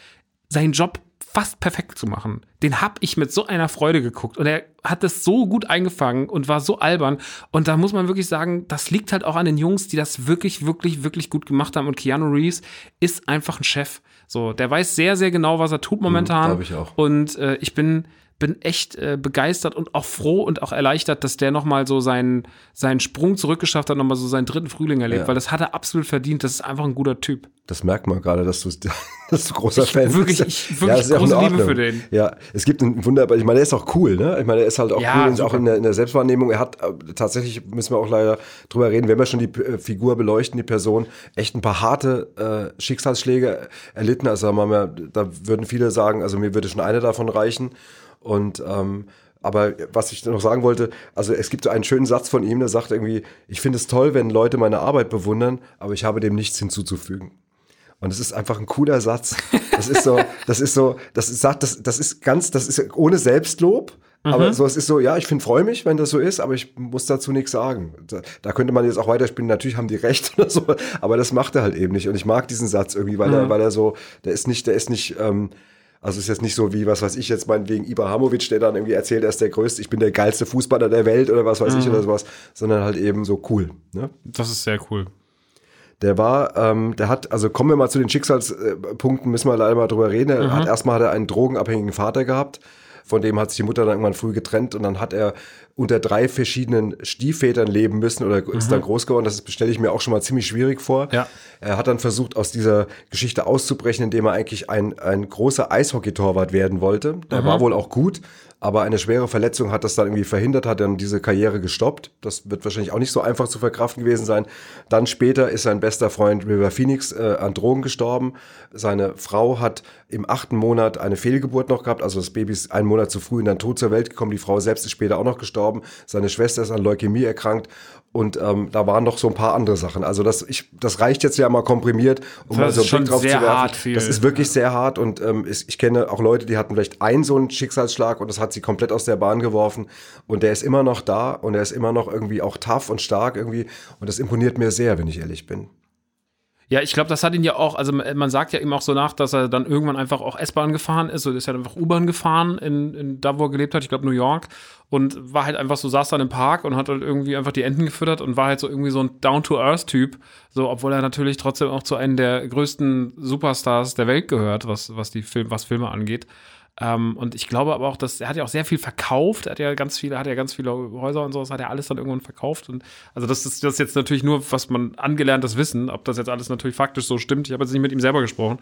seinen Job fast perfekt zu machen. Den hab ich mit so einer Freude geguckt und er hat das so gut eingefangen und war so albern und da muss man wirklich sagen, das liegt halt auch an den Jungs, die das wirklich, wirklich, wirklich gut gemacht haben und Keanu Reeves ist einfach ein Chef. So, der weiß sehr, sehr genau, was er tut momentan. glaub ich auch. Und äh, ich bin bin echt äh, begeistert und auch froh und auch erleichtert, dass der noch mal so seinen, seinen Sprung zurückgeschafft hat, noch mal so seinen dritten Frühling erlebt, Ja. weil das hat er absolut verdient. Das ist einfach ein guter Typ. Das merkt man gerade, dass du, dass du großer Ich- Fan wirklich- bist. ich- wirklich ist ja auch in große Liebe für den. Ja, es gibt einen wunderbar, ich meine, er ist auch cool, ne? Ich meine, er ist halt auch Ja, cool, und super. auch in der, in der Selbstwahrnehmung. Er hat äh, tatsächlich, müssen wir auch leider drüber reden, wenn wir schon die äh, Figur beleuchten, die Person, echt ein paar harte äh, Schicksalsschläge erlitten. Also da würden viele sagen, also mir würde schon eine davon reichen. Und ähm, aber was ich noch sagen wollte, also es gibt so einen schönen Satz von ihm, der sagt irgendwie, ich finde es toll, wenn Leute meine Arbeit bewundern, aber ich habe dem nichts hinzuzufügen. Und es ist einfach ein cooler Satz. Das ist so, das ist so, das sagt, das, das ist ganz, das ist ohne Selbstlob. Aber so, es ist so, ja, ich finde, freue mich, wenn das so ist, aber ich muss dazu nichts sagen. Da, da könnte man jetzt auch weiterspielen, natürlich haben die recht oder so, aber das macht er halt eben nicht. Und ich mag diesen Satz irgendwie, weil er, weil er so, der ist nicht, der ist nicht, ähm, also ist jetzt nicht so wie, was weiß ich jetzt meinetwegen Ibrahimovic, der dann irgendwie erzählt, er ist der größte, ich bin der geilste Fußballer der Welt oder was weiß ich oder sowas, sondern halt eben so cool. Ne? Das ist sehr cool. Der war, ähm, der hat, also kommen wir mal zu den Schicksalspunkten, müssen wir leider mal drüber reden. Er hat erstmal hat er einen drogenabhängigen Vater gehabt, von dem hat sich die Mutter dann irgendwann früh getrennt und dann hat er unter drei verschiedenen Stiefvätern leben müssen oder ist dann groß geworden. Das stelle ich mir auch schon mal ziemlich schwierig vor. Ja. Er hat dann versucht, aus dieser Geschichte auszubrechen, indem er eigentlich ein, ein großer Eishockeytorwart werden wollte. Der war wohl auch gut, aber eine schwere Verletzung hat das dann irgendwie verhindert, hat dann diese Karriere gestoppt. Das wird wahrscheinlich auch nicht so einfach zu verkraften gewesen sein. Dann später ist sein bester Freund River Phoenix äh, an Drogen gestorben. Seine Frau hat im achten Monat eine Fehlgeburt noch gehabt, also das Baby ist einen Monat zu früh in dann tot zur Welt gekommen. Die Frau selbst ist später auch noch gestorben. Seine Schwester ist an Leukämie erkrankt. Und ähm, da waren noch so ein paar andere Sachen. Also das, ich, das reicht jetzt ja mal komprimiert, um Das mal so einen Blick drauf zu werfen. Das ist wirklich sehr hart und ähm, ich, ich kenne auch Leute, die hatten vielleicht einen so einen Schicksalsschlag und das hat sie komplett aus der Bahn geworfen und der ist immer noch da und er ist immer noch irgendwie auch tough und stark irgendwie und das imponiert mir sehr, wenn ich ehrlich bin. Ja, ich glaube, das hat ihn ja auch, also man sagt ja ihm auch so nach, dass er dann irgendwann einfach auch S-Bahn gefahren ist. Oder ist halt einfach U-Bahn gefahren in, in da, wo er gelebt hat, ich glaube New York. Und war halt einfach so, saß dann im Park und hat halt irgendwie einfach die Enten gefüttert und war halt so irgendwie so ein Down-to-Earth-Typ, so, obwohl er natürlich trotzdem auch zu einem der größten Superstars der Welt gehört, was, was die Film, was Filme angeht. Ähm, und ich glaube aber auch, dass er hat ja auch sehr viel verkauft. Er hat ja ganz viele, hat ja ganz viele Häuser und sowas, hat er alles dann irgendwann verkauft. Und also das ist das ist jetzt natürlich nur, was man angelerntes Wissen, ob das jetzt alles natürlich faktisch so stimmt. Ich habe jetzt nicht mit ihm selber gesprochen.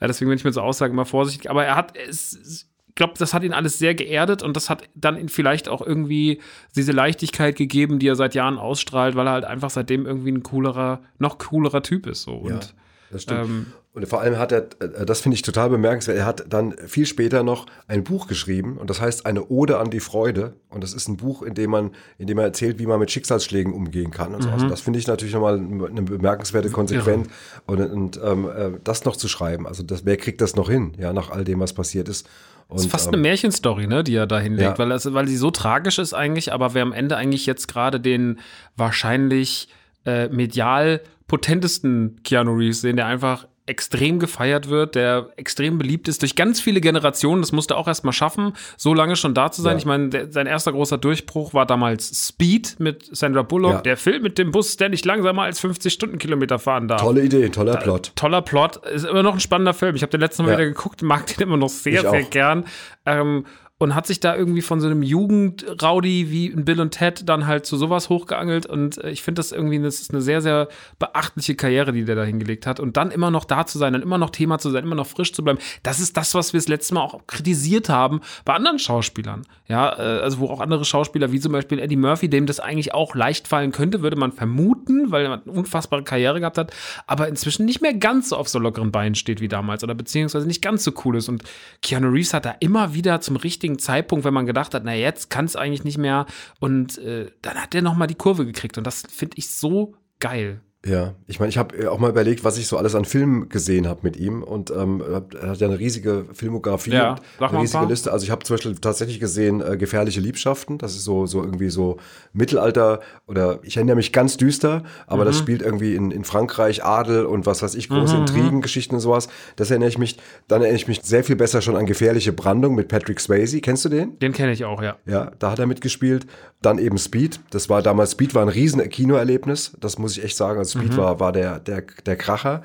Äh, deswegen bin ich mit so Aussagen immer vorsichtig. Aber er hat es. Ich glaube, das hat ihn alles sehr geerdet und das hat dann ihn vielleicht auch irgendwie diese Leichtigkeit gegeben, die er seit Jahren ausstrahlt, weil er halt einfach seitdem irgendwie ein coolerer, noch coolerer Typ ist. So. Und Das stimmt. Ähm, und vor allem hat er, äh, das finde ich total bemerkenswert, er hat dann viel später noch ein Buch geschrieben und das heißt eine Ode an die Freude. Und das ist ein Buch, in dem man, in dem er erzählt, wie man mit Schicksalsschlägen umgehen kann und so. Mhm. Also das finde ich natürlich nochmal eine bemerkenswerte Konsequenz. Und, und ähm, äh, das noch zu schreiben, also das, wer kriegt das noch hin, ja, nach all dem, was passiert ist. Und, Das ist fast ähm, eine Märchenstory, ne, die er da hinlegt, Ja. weil, das, weil sie so tragisch ist eigentlich, aber wer am Ende eigentlich jetzt gerade den wahrscheinlich äh, medial potentesten Keanu Reeves sehen, der einfach extrem gefeiert wird, der extrem beliebt ist durch ganz viele Generationen. Das musste auch erst mal schaffen, so lange schon da zu sein. Ja. Ich meine, der, sein erster großer Durchbruch war damals Speed mit Sandra Bullock, Ja. der Film mit dem Bus, der nicht langsamer als 50 Stundenkilometer fahren darf. Tolle Idee, toller Plot. Toller Plot, ist immer noch ein spannender Film. Ich habe den letzten Mal Ja. wieder geguckt, mag den immer noch sehr, Ich sehr auch. gern. Ähm, und hat sich da irgendwie von so einem Jugendraudi wie Bill und Ted dann halt zu sowas hochgeangelt. Und äh, ich finde das irgendwie, das ist eine sehr, sehr beachtliche Karriere, die der da hingelegt hat. Und dann immer noch da zu sein, dann immer noch Thema zu sein, immer noch frisch zu bleiben. Das ist das, was wir das letzte Mal auch kritisiert haben bei anderen Schauspielern. Ja, äh, also wo auch andere Schauspieler, wie zum Beispiel Eddie Murphy, dem das eigentlich auch leicht fallen könnte, würde man vermuten, weil er eine unfassbare Karriere gehabt hat, aber inzwischen nicht mehr ganz so auf so lockeren Beinen steht wie damals oder beziehungsweise nicht ganz so cool ist. Und Keanu Reeves hat da immer wieder zum richtigen Zeitpunkt, wenn man gedacht hat, na jetzt kann es eigentlich nicht mehr. Und äh, dann hat er nochmal die Kurve gekriegt. Und das finde ich so geil. Ja, ich meine, ich habe auch mal überlegt, was ich so alles an Filmen gesehen habe mit ihm und ähm, er hat ja eine riesige Filmografie, Ja, eine ein riesige paar. Liste. Also ich habe zum Beispiel tatsächlich gesehen äh, Gefährliche Liebschaften. Das ist so so irgendwie so Mittelalter oder ich erinnere mich ganz düster, aber Mhm. das spielt irgendwie in, in Frankreich Adel und was weiß ich große Mhm, Intrigen, Geschichten und sowas. Das erinnere ich mich. Dann erinnere ich mich sehr viel besser schon an Gefährliche Brandung mit Patrick Swayze. Kennst du den? Den kenne ich auch, ja. Ja, da hat er mitgespielt. Dann eben Speed. Das war damals, Speed war ein riesen Kinoerlebnis. Das muss ich echt sagen. Also Speed war, war der, der, der Kracher.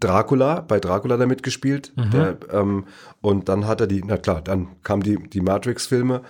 Dracula, bei Dracula da mitgespielt. Der, ähm, und dann hat er die, na klar, dann kamen die, die Matrix-Filme.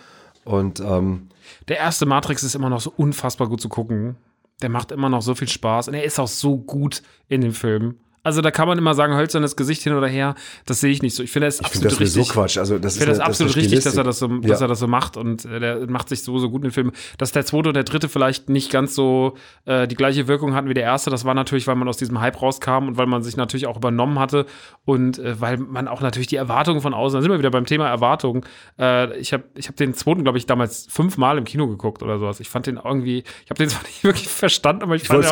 Und ähm, Der erste Matrix ist immer noch so unfassbar gut zu gucken. Der macht immer noch so viel Spaß und er ist auch so gut in dem Film. Also da kann man immer sagen, hölzernes Gesicht hin oder her. Das sehe ich nicht so. Ich finde das ich absolut das so richtig. Quatsch. Also das Ich finde das eine- absolut ist eine richtig, dass er das so, dass Ja. er das so macht und äh, der macht sich so, so gut in den Filmen. Dass der zweite oder der dritte vielleicht nicht ganz so äh, die gleiche Wirkung hatten wie der erste, das war natürlich, weil man aus diesem Hype rauskam und weil man sich natürlich auch übernommen hatte und äh, weil man auch natürlich die Erwartungen von außen, da sind wir wieder beim Thema Erwartungen. Äh, ich habe ich hab den zweiten, glaube ich, damals fünfmal im Kino geguckt oder sowas. Ich fand den irgendwie, ich habe den zwar nicht wirklich verstanden, aber ich, Ich fand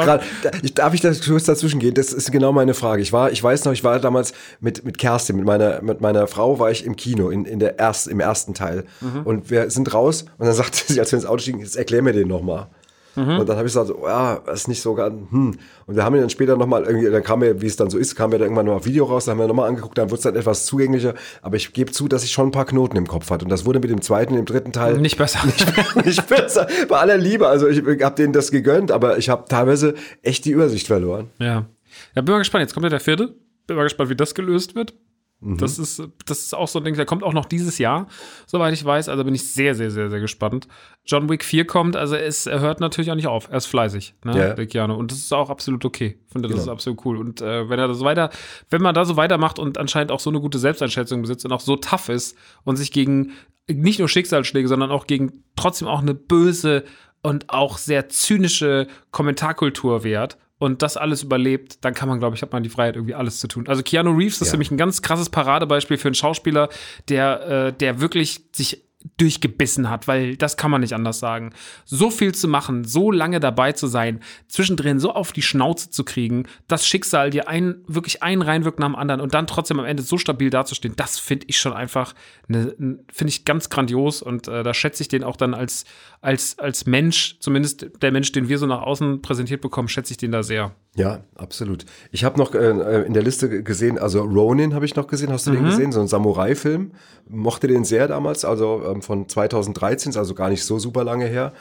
ich, darf ich da kurz dazwischen gehen? Das ist genau meine Frage. Ich war, ich weiß noch, ich war damals mit, mit Kerstin, mit meiner, mit meiner Frau war ich im Kino, in, in der ersten, im ersten Teil. Mhm. Und wir sind raus und dann sagte sie, als wir ins Auto stiegen, jetzt erklär mir den nochmal. Mhm. Und dann habe ich gesagt, oh, ja, ist nicht so ganz, hm. Und wir haben ihn dann später nochmal irgendwie, dann kam mir, wie es dann so ist, kam mir dann irgendwann noch auf Video raus, dann haben wir nochmal angeguckt, dann wurde es dann etwas zugänglicher. Aber ich gebe zu, dass ich schon ein paar Knoten im Kopf hatte. Und das wurde mit dem zweiten, dem dritten Teil nicht besser. nicht besser. Bei aller Liebe. Also ich habe denen das gegönnt, aber ich habe teilweise echt die Übersicht verloren. Ja. Ja, bin mal gespannt. Jetzt kommt ja der vierte. Bin mal gespannt, wie das gelöst wird. Mhm. Das, ist, das ist auch so ein Ding, der kommt auch noch dieses Jahr, soweit ich weiß. Also bin ich sehr, sehr, sehr, sehr gespannt. John Wick 4 kommt, also er, ist, er hört natürlich auch nicht auf. Er ist fleißig, ne, Ja. der Keanu. Und das ist auch absolut okay. Ich finde, das Genau. ist absolut cool. Und äh, wenn er das weiter, wenn man da so weitermacht und anscheinend auch so eine gute Selbsteinschätzung besitzt und auch so tough ist und sich gegen nicht nur Schicksalsschläge, sondern auch gegen trotzdem auch eine böse und auch sehr zynische Kommentarkultur wehrt und das alles überlebt, dann kann man, glaube ich, hat man die Freiheit, irgendwie alles zu tun. Also Keanu Reeves ist Ja. für mich ein ganz krasses Paradebeispiel für einen Schauspieler, der, äh, der wirklich sich durchgebissen hat, weil das kann man nicht anders sagen. So viel zu machen, so lange dabei zu sein, zwischendrin so auf die Schnauze zu kriegen, das Schicksal dir ein, wirklich einen reinwirkt nach dem anderen und dann trotzdem am Ende so stabil dazustehen, das finde ich schon einfach, ne, finde ich ganz grandios und äh, da schätze ich den auch dann als, als, als Mensch, zumindest der Mensch, den wir so nach außen präsentiert bekommen, schätze ich den da sehr. Ja, absolut. Ich habe noch äh, in der Liste gesehen, also Ronin habe ich noch gesehen. Hast du den gesehen? So ein Samurai-Film. Mochte den sehr damals, also ähm, von 2013, ist also gar nicht so super lange her.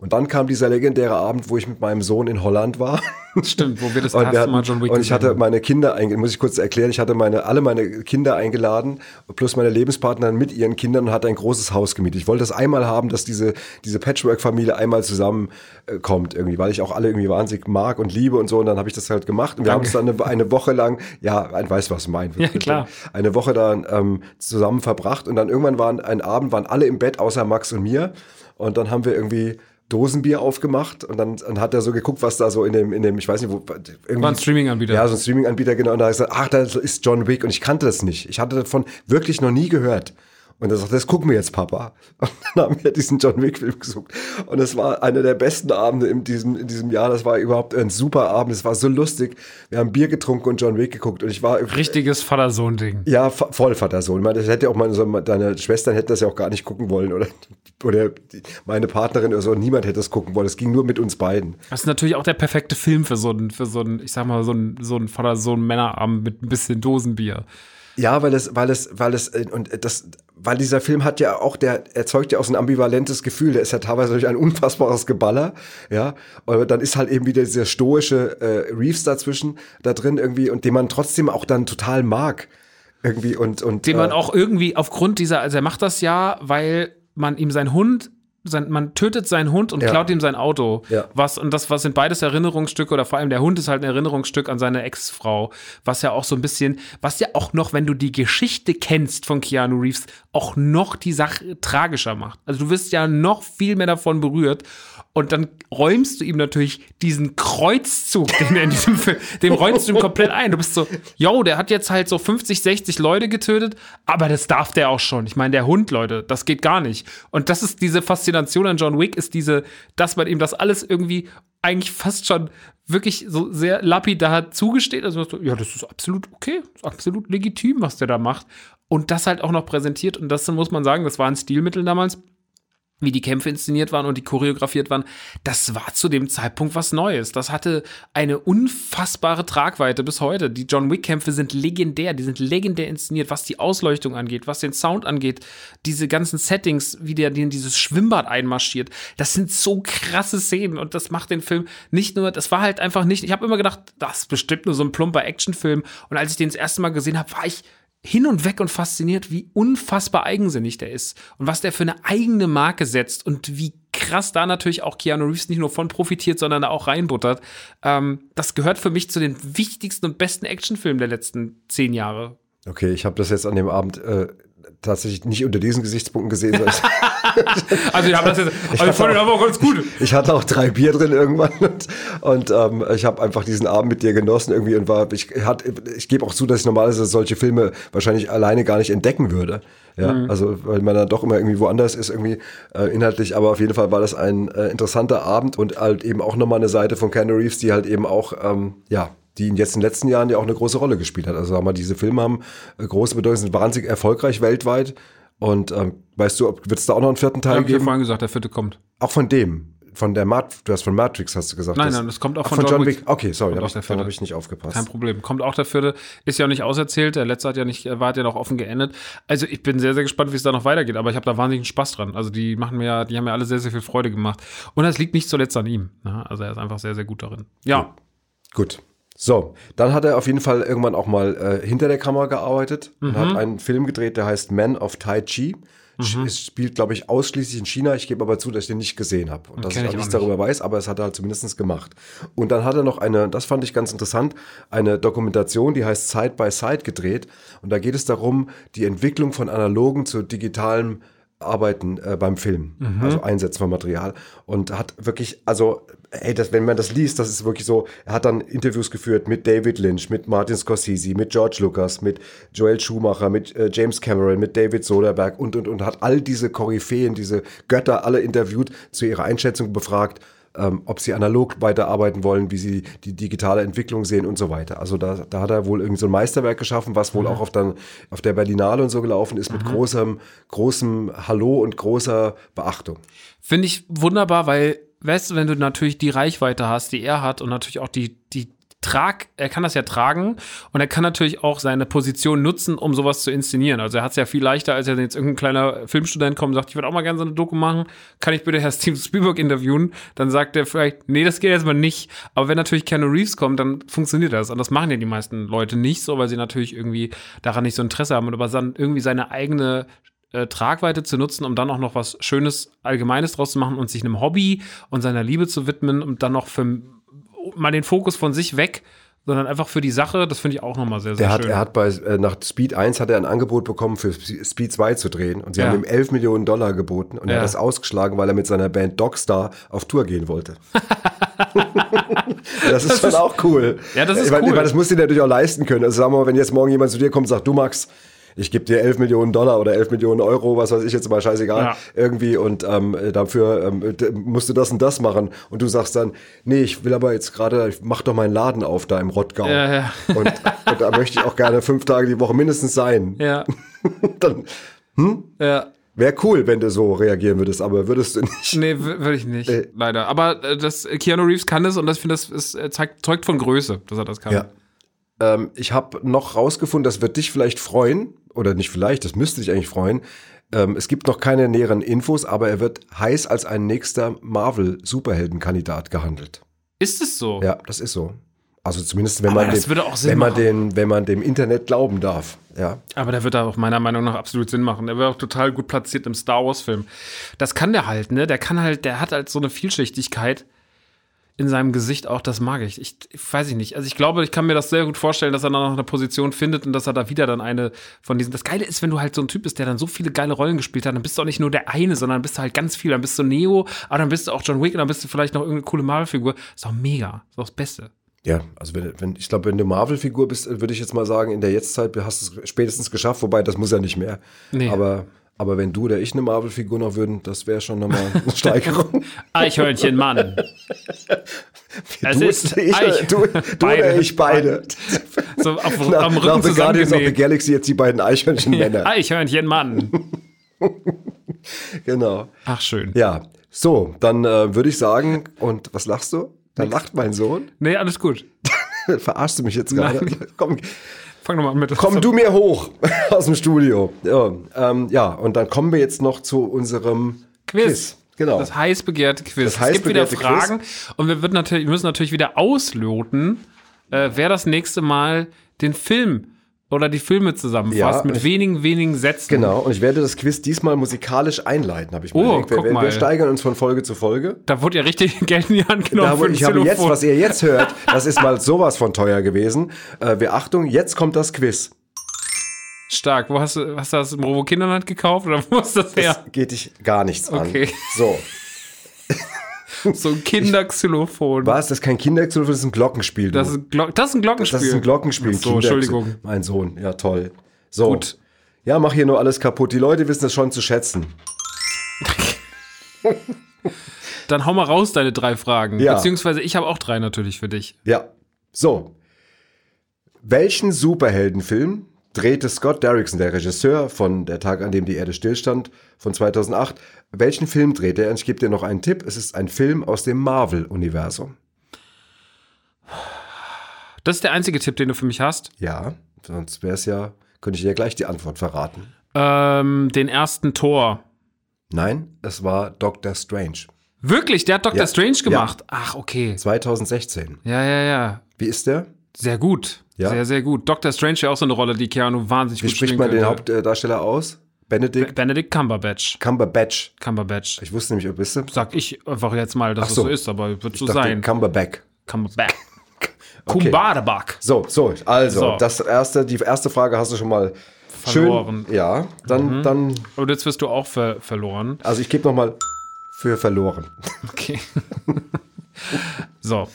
Und dann kam dieser legendäre Abend, wo ich mit meinem Sohn in Holland war. Stimmt, wo wir das erste Mal John Wick und ich hatte meine Kinder eingeladen, muss ich kurz erklären, ich hatte meine, alle meine Kinder eingeladen, plus meine Lebenspartnerin mit ihren Kindern und hatte ein großes Haus gemietet. Ich wollte das einmal haben, dass diese, diese Patchwork-Familie einmal zusammenkommt äh, irgendwie, weil ich auch alle irgendwie wahnsinnig mag und liebe und so. Und dann habe ich das halt gemacht. Und wir haben es dann eine, eine Woche lang, ja, ein weiß, was mein. Ja, klar. Eine Woche dann ähm, zusammen verbracht. Und dann irgendwann waren, ein Abend waren alle im Bett, außer Max und mir. Und dann haben wir irgendwie Dosenbier aufgemacht und dann, dann hat er so geguckt, was da so in dem, in dem, ich weiß nicht, wo, irgendwie. War ein Streaming-Anbieter. Ja, so ein Streaming-Anbieter, genau. Und da hat er gesagt, ach, das ist John Wick. Und ich kannte das nicht. Ich hatte davon wirklich noch nie gehört. Und er sagt, das gucken wir jetzt, Papa. Und dann haben wir diesen John Wick-Film gesucht. Und es war einer der besten Abende in diesem, in diesem Jahr. Das war überhaupt ein super Abend. Es war so lustig. Wir haben Bier getrunken und John Wick geguckt. Und ich war. Richtiges Vater-Sohn-Ding. Ja, voll Vater-Sohn. Das hätte auch meine, deine Schwestern hätten das ja auch gar nicht gucken wollen. Oder, oder meine Partnerin oder so. Niemand hätte das gucken wollen. Es ging nur mit uns beiden. Das ist natürlich auch der perfekte Film für so einen, für so einen, ich sag mal, so einen, so einen Vater-Sohn-Männerabend mit ein bisschen Dosenbier. Ja, weil es, weil es, weil es, äh, und das, weil dieser Film hat ja auch, der erzeugt ja auch so ein ambivalentes Gefühl. Der ist ja teilweise durch ein unfassbares Geballer, ja. Aber dann ist halt eben wieder dieser stoische äh, Reeves dazwischen, da drin irgendwie, und den man trotzdem auch dann total mag. Irgendwie und, und. Den man äh, auch irgendwie aufgrund dieser, also er macht das ja, weil man ihm sein Hund, sein, man tötet seinen Hund und Ja. klaut ihm sein Auto. Ja. Was, und das was sind beides Erinnerungsstücke oder vor allem der Hund ist halt ein Erinnerungsstück an seine Ex-Frau. Was ja auch so ein bisschen, was ja auch noch, wenn du die Geschichte kennst von Keanu Reeves, auch noch die Sache tragischer macht. Also du wirst ja noch viel mehr davon berührt. Und dann räumst du ihm natürlich diesen Kreuzzug, den er in diesem Film, dem räumst du ihm komplett ein. Du bist so, yo, der hat jetzt halt so 50, 60 Leute getötet, aber das darf der auch schon. Ich meine, der Hund, Leute, das geht gar nicht. Und das ist diese Faszination an John Wick, ist diese, dass man ihm das alles irgendwie eigentlich fast schon wirklich so sehr lapidar zugesteht. Also, ja, das ist absolut okay, ist absolut legitim, was der da macht. Und das halt auch noch präsentiert. Und das muss man sagen, das war ein Stilmittel damals wie die Kämpfe inszeniert waren und die choreografiert waren, das war zu dem Zeitpunkt was Neues. Das hatte eine unfassbare Tragweite bis heute. Die John Wick-Kämpfe sind legendär, die sind legendär inszeniert, was die Ausleuchtung angeht, was den Sound angeht, diese ganzen Settings, wie der in dieses Schwimmbad einmarschiert. Das sind so krasse Szenen und das macht den Film nicht nur, das war halt einfach nicht, ich habe immer gedacht, das ist bestimmt nur so ein plumper Actionfilm und als ich den das erste Mal gesehen habe, war ich hin und weg und fasziniert, wie unfassbar eigensinnig der ist und was der für eine eigene Marke setzt und wie krass da natürlich auch Keanu Reeves nicht nur von profitiert, sondern da auch reinbuttert. Ähm, das gehört für mich zu den wichtigsten und besten Actionfilmen der letzten zehn Jahre. Okay, ich habe das jetzt an dem Abend äh, tatsächlich nicht unter diesen Gesichtspunkten gesehen. sondern ich- Also ich habe das jetzt, also ich fand den aber auch ganz gut. Ich hatte auch drei Bier drin irgendwann und, und ähm, ich habe einfach diesen Abend mit dir genossen irgendwie und war, ich hat, ich gebe auch zu, dass ich normalerweise solche Filme wahrscheinlich alleine gar nicht entdecken würde. Ja, also weil man dann doch immer irgendwie woanders ist irgendwie äh, inhaltlich, aber auf jeden Fall war das ein äh, interessanter Abend und halt eben auch nochmal eine Seite von Keanu Reeves, die halt eben auch, ähm, ja, die in jetzt in den letzten Jahren ja auch eine große Rolle gespielt hat. Also sagen wir, diese Filme haben äh, große Bedeutung, sind wahnsinnig erfolgreich weltweit. Und ähm, weißt du, wird es da auch noch einen vierten Teil ich ja geben? vorhin gesagt, der vierte kommt. Auch von dem. Von der Mat du hast von Matrix hast du gesagt. Nein, das- nein, das kommt auch von von John John Wick. Wick. Okay, sorry, auch habe ich, hab ich nicht aufgepasst. Kein Problem. Kommt auch der vierte. Ist ja nicht auserzählt. Der letzte hat ja nicht, war hat ja noch offen geendet. Also ich bin sehr, sehr gespannt, wie es da noch weitergeht. Aber ich habe da wahnsinnigen Spaß dran. Also die machen mir ja, die haben mir alle sehr, sehr viel Freude gemacht. Und das liegt nicht zuletzt an ihm. ne? Also er ist einfach sehr, sehr gut darin. Ja. Gut. So, dann hat er auf jeden Fall irgendwann auch mal äh, hinter der Kamera gearbeitet und Mhm. hat einen Film gedreht, der heißt Man of Tai Chi. Mhm. Es spielt, glaube ich, ausschließlich in China. Ich gebe aber zu, dass ich den nicht gesehen habe und dass Kenn ich auch nichts darüber weiß, aber es hat er halt zumindest gemacht. Und dann hat er noch eine, das fand ich ganz interessant, eine Dokumentation, die heißt Side by Side gedreht. Und da geht es darum, die Entwicklung von analogen zu digitalem Arbeiten äh, beim Film, also Einsetzen von Material. Und hat wirklich, also ey, das, wenn man das liest, das ist wirklich so, er hat dann Interviews geführt mit David Lynch, mit Martin Scorsese, mit George Lucas, mit Joel Schumacher, mit äh, James Cameron, mit David Soderbergh und und und hat all diese Koryphäen, diese Götter alle interviewt, zu ihrer Einschätzung befragt, ähm, ob sie analog weiterarbeiten wollen, wie sie die digitale Entwicklung sehen und so weiter. Also da, da hat er wohl irgendwie so ein Meisterwerk geschaffen, was wohl auch auf, dann, auf der Berlinale und so gelaufen ist, mit großem, großem Hallo und großer Beachtung. Finde ich wunderbar, weil, weißt du, wenn du natürlich die Reichweite hast, die er hat und natürlich auch die, die Trag, er kann das ja tragen und er kann natürlich auch seine Position nutzen, um sowas zu inszenieren. Also er hat es ja viel leichter, als er jetzt irgendein kleiner Filmstudent kommt und sagt, ich würde auch mal gerne so eine Doku machen, kann ich bitte Herr Steven Spielberg interviewen? Dann sagt er vielleicht, nee, das geht jetzt mal nicht. Aber wenn natürlich Keanu Reeves kommt, dann funktioniert das. Und das machen ja die meisten Leute nicht so, weil sie natürlich irgendwie daran nicht so Interesse haben, aber dann irgendwie seine eigene äh, Tragweite zu nutzen, um dann auch noch was Schönes, Allgemeines draus zu machen und sich einem Hobby und seiner Liebe zu widmen und dann noch für mal den Fokus von sich weg, sondern einfach für die Sache, das finde ich auch nochmal sehr, sehr Der hat, schön. er hat bei, äh, nach Speed 1 hat er ein Angebot bekommen, für Sp- Speed 2 zu drehen. Und sie Ja. haben ihm 11 Millionen Dollar geboten. Und er Ja. hat das ausgeschlagen, weil er mit seiner Band Dogstar auf Tour gehen wollte. das ist schon auch cool. Ja, das ist ich cool. Ich meine, das muss dir natürlich auch leisten können. Also sagen wir mal, wenn jetzt morgen jemand zu dir kommt und sagt, du Max, ich gebe dir 11 Millionen Dollar oder 11 Millionen Euro, was weiß ich jetzt mal, scheißegal, Ja. irgendwie und ähm, dafür ähm, musst du das und das machen und du sagst dann, nee, ich will aber jetzt gerade, ich mach doch meinen Laden auf da im Rottgau Ja, ja. Und, und da möchte ich auch gerne fünf Tage die Woche mindestens sein. Ja. Dann ja. wäre cool, wenn du so reagieren würdest, aber würdest du nicht. Nee, würde ich nicht. Nee. Leider. Aber äh, das, Keanu Reeves kann das und das finde das ist, äh, zeigt, zeugt von Größe, dass er das kann. Ja. Ähm, ich habe noch rausgefunden, das wird dich vielleicht freuen, oder nicht vielleicht, das müsste dich eigentlich freuen. Ähm, es gibt noch keine näheren Infos, aber er wird heiß als ein nächster Marvel-Superheldenkandidat gehandelt. Ist es so? Ja, das ist so. Also zumindest, wenn Aber man, dem, wenn man den, wenn man dem Internet glauben darf. Ja. Aber der wird da auch meiner Meinung nach absolut Sinn machen. Der wäre auch total gut platziert im Star Wars-Film. Das kann der halt, ne? Der kann halt, der hat halt so eine Vielschichtigkeit in seinem Gesicht auch, das mag ich. ich. Ich weiß ich nicht. Also ich glaube, ich kann mir das sehr gut vorstellen, dass er dann noch eine Position findet und dass er da wieder dann eine von diesen. Das Geile ist, wenn du halt so ein Typ bist, der dann so viele geile Rollen gespielt hat, dann bist du auch nicht nur der eine, sondern bist du halt ganz viel. Dann bist du Neo, aber dann bist du auch John Wick und dann bist du vielleicht noch irgendeine coole Marvel-Figur. Ist doch mega. Ist doch das Beste. Ja, also wenn, wenn ich glaube, wenn du Marvel-Figur bist, würde ich jetzt mal sagen, in der Jetztzeit hast du es spätestens geschafft, wobei das muss ja nicht mehr. Nee. Aber, aber wenn du oder ich eine Marvel-Figur noch würden, das wäre schon nochmal eine Steigerung. Eichhörnchen, Mann. Es du, ist ich, Eich- du, du Beide. oder ich beide. So auf, Nach, am nach Rücken The Guardians of the. Galaxy jetzt die beiden Eichhörnchen-Männer. Eichhörnchen, Mann. Genau. Ach, schön. Ja, so, dann äh, würde ich sagen, und was lachst du? Da lacht mein Sohn. Nee, alles gut. Verarschst du mich jetzt gerade? Komm, Fang doch mal an mit. komm du mir hoch aus dem Studio. Ja, ähm, ja, und dann kommen wir jetzt noch zu unserem Quiz. Genau. Das heiß begehrte Quiz. Das es gibt wieder heiß Fragen und wir, wir müssen natürlich wieder ausloten, äh, wer das nächste Mal den Film oder die Filme zusammenfasst Ja, mit ich- wenigen, wenigen Sätzen. Genau, und ich werde das Quiz diesmal musikalisch einleiten, habe ich mir Oh, überlegt. Wir, mal. wir steigern uns von Folge zu Folge. Da wurde ja richtig Geld in die Hand genommen Da, ein ich habe jetzt, was ihr jetzt hört, das ist mal sowas von teuer gewesen. Äh, wir Achtung, jetzt kommt das Quiz. Stark. Wo hast du, hast du das im Robo Kinderland gekauft oder wo ist das her? Das geht dich gar nichts Okay. an. So, So ein Kinderxylophon. was? Das ist kein Kinderxylophon, das ist ein Glockenspiel. Das ist, ein Glo das ist ein Glockenspiel. Das ist ein Glockenspiel. Ach so, Entschuldigung. Mein Sohn, ja toll. So. Gut. Ja, mach hier nur alles kaputt. Die Leute wissen das schon zu schätzen. Dann hau mal raus deine drei Fragen. Ja. Beziehungsweise ich habe auch drei natürlich für dich. Ja. So. Welchen Superheldenfilm drehte Scott Derrickson, der Regisseur von Der Tag, an dem die Erde stillstand, von 2008? Welchen Film drehte er? Und ich gebe dir noch einen Tipp. Es ist ein Film aus dem Marvel-Universum. Das ist der einzige Tipp, den du für mich hast. Ja, sonst wäre es ja, könnte ich dir gleich die Antwort verraten. Ähm, den ersten Tor. Nein, es war Doctor Strange. Wirklich, der hat Doctor Ja. Strange gemacht. Ach, okay. 2016. Ja, ja, ja. Wie ist der? Sehr gut. Ja. Sehr, sehr gut. Doctor Strange wäre auch so eine Rolle, die Keanu wahnsinnig Wie gut spricht man den. Hauptdarsteller aus? Benedict Benedict Cumberbatch. Cumberbatch. Cumberbatch. Ich wusste nämlich, ob bist du. Sag ich einfach jetzt mal, dass Ach es so. so ist, aber wird so dachte, sein. Cumberbatch. Cumberbatch. Okay. So, so, also, So. das erste, die erste Frage hast du schon mal Verloren. schön. Ja, dann, dann, Aber jetzt wirst du auch ver verloren. also ich gebe noch mal für verloren. Okay. so.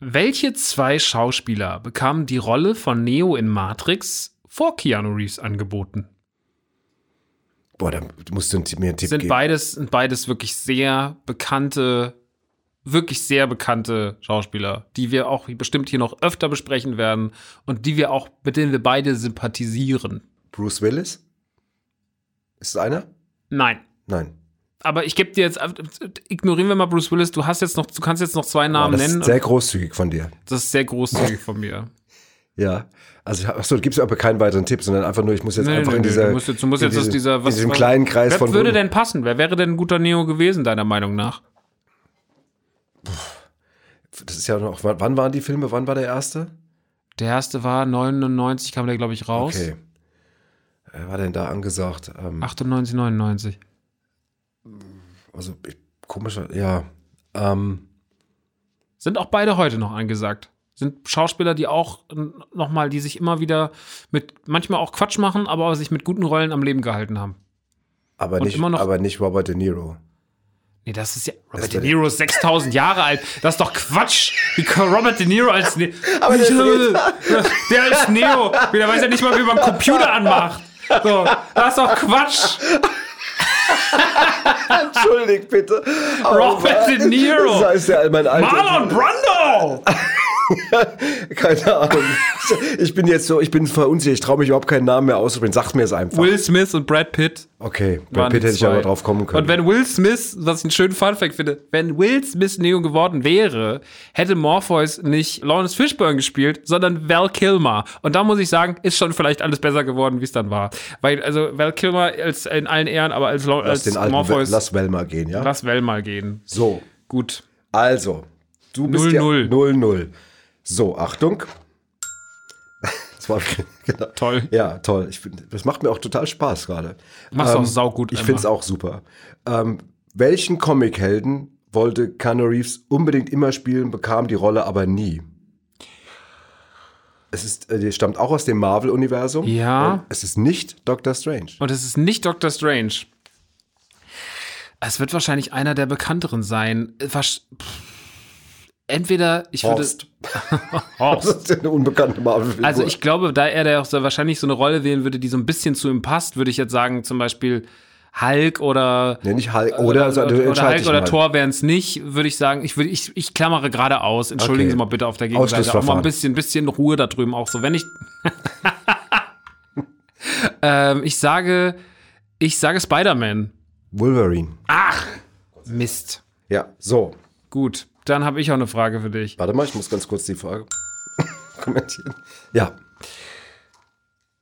Welche zwei Schauspieler bekamen die Rolle von Neo in Matrix vor Keanu Reeves angeboten? Boah, da musst du mir einen Tipp Sind geben. beides, sind beides wirklich sehr bekannte, wirklich sehr bekannte Schauspieler, die wir auch bestimmt hier noch öfter besprechen werden und die wir auch, mit denen wir beide sympathisieren. Bruce Willis? Ist es einer? Nein. Nein. Aber ich gebe dir jetzt, ignorieren wir mal Bruce Willis, du hast jetzt noch, du kannst jetzt noch zwei Namen das nennen. ist sehr großzügig von dir. das ist sehr großzügig von mir. Ja. Also, achso, du gibst aber keinen weiteren Tipp, sondern einfach nur, ich muss jetzt Nee, einfach nee, in dieser. du musst jetzt, du musst jetzt aus diesem- dieser, was, in diesem kleinen Kreis wer von. würde denn passen? Wer wäre denn ein guter Neo gewesen, deiner Meinung nach? Das ist ja noch. Wann wann waren die Filme? Wann war der erste? Der erste war 99, kam der, glaube ich, raus. Okay. Wer war denn da angesagt? Ähm, 98, 99. also, komischer. Ja. Ähm, Sind auch beide heute noch angesagt. Sind Schauspieler, die auch nochmal, die sich immer wieder mit, manchmal auch Quatsch machen, aber sich mit guten Rollen am Leben gehalten haben. aber, Und nicht, immer noch- aber nicht Robert De Niro. Nee, das ist ja. Robert De Niro ist 6000 Jahre alt. Das ist doch Quatsch. Wie Robert De Niro als. Ne Aber der der als Neo. Der weiß ja nicht mal, wie man einen Computer anmacht. So, das ist doch Quatsch. Entschuldigt bitte. Robert De Niro. Das heißt ja mein Alter. Marlon Brando. Keine Ahnung. Ich bin jetzt so, ich bin verunsichert. Ich traue mich überhaupt keinen Namen mehr auszusprechen. Sagt mir es einfach. Will Smith und Brad Pitt. Okay, Brad Pitt hätte ich aber drauf kommen können. Und wenn Will Smith, was ich einen schönen Funfact finde, wenn Will Smith Neo geworden wäre, hätte Morpheus nicht Lawrence Fishburne gespielt, sondern Val Kilmer. Und da muss ich sagen, ist schon vielleicht alles besser geworden, wie es dann war. Weil, also Val Kilmer als in allen Ehren, aber als, Law- lass als den alten, Morpheus, lass Well mal gehen, ja? lass Val mal gehen. So, Gut. also, du bist 0-0. ja 0-0. So, Achtung. Das war genau. Toll. Ja, toll. Ich das macht mir auch total Spaß gerade. Machst auch saugut, Ich finde es auch super. Ähm, welchen Comichelden wollte Keanu Reeves unbedingt immer spielen, bekam die Rolle aber nie? Es ist, äh, die stammt auch aus dem Marvel-Universum. Ja. Es ist nicht Doctor Strange. Und es ist nicht Doctor Strange. Es wird wahrscheinlich einer der bekannteren sein. Äh, wasch- pff. Entweder, ich würde. Horst. Horst. Das ist eine unbekannte Marvel-Figur. Also ich glaube, da er da auch so wahrscheinlich so eine Rolle wählen würde, die so ein bisschen zu ihm passt, würde ich jetzt sagen, zum Beispiel Hulk oder Nee, nicht Hulk. Oder, also, du oder entscheid Hulk oder. Thor wären es nicht, würde ich sagen. Ich, würde, ich, ich klammere gerade aus. Entschuldigen Okay. Sie mal bitte auf der Gegenseite. Auch mal ein bisschen, bisschen Ruhe da drüben auch so. Wenn ich. ähm, ich sage, ich sage Spider-Man. Wolverine. Mist. Ja, so. Gut, dann habe ich auch eine Frage für dich. Warte mal, ich muss ganz kurz die Frage kommentieren. Ja,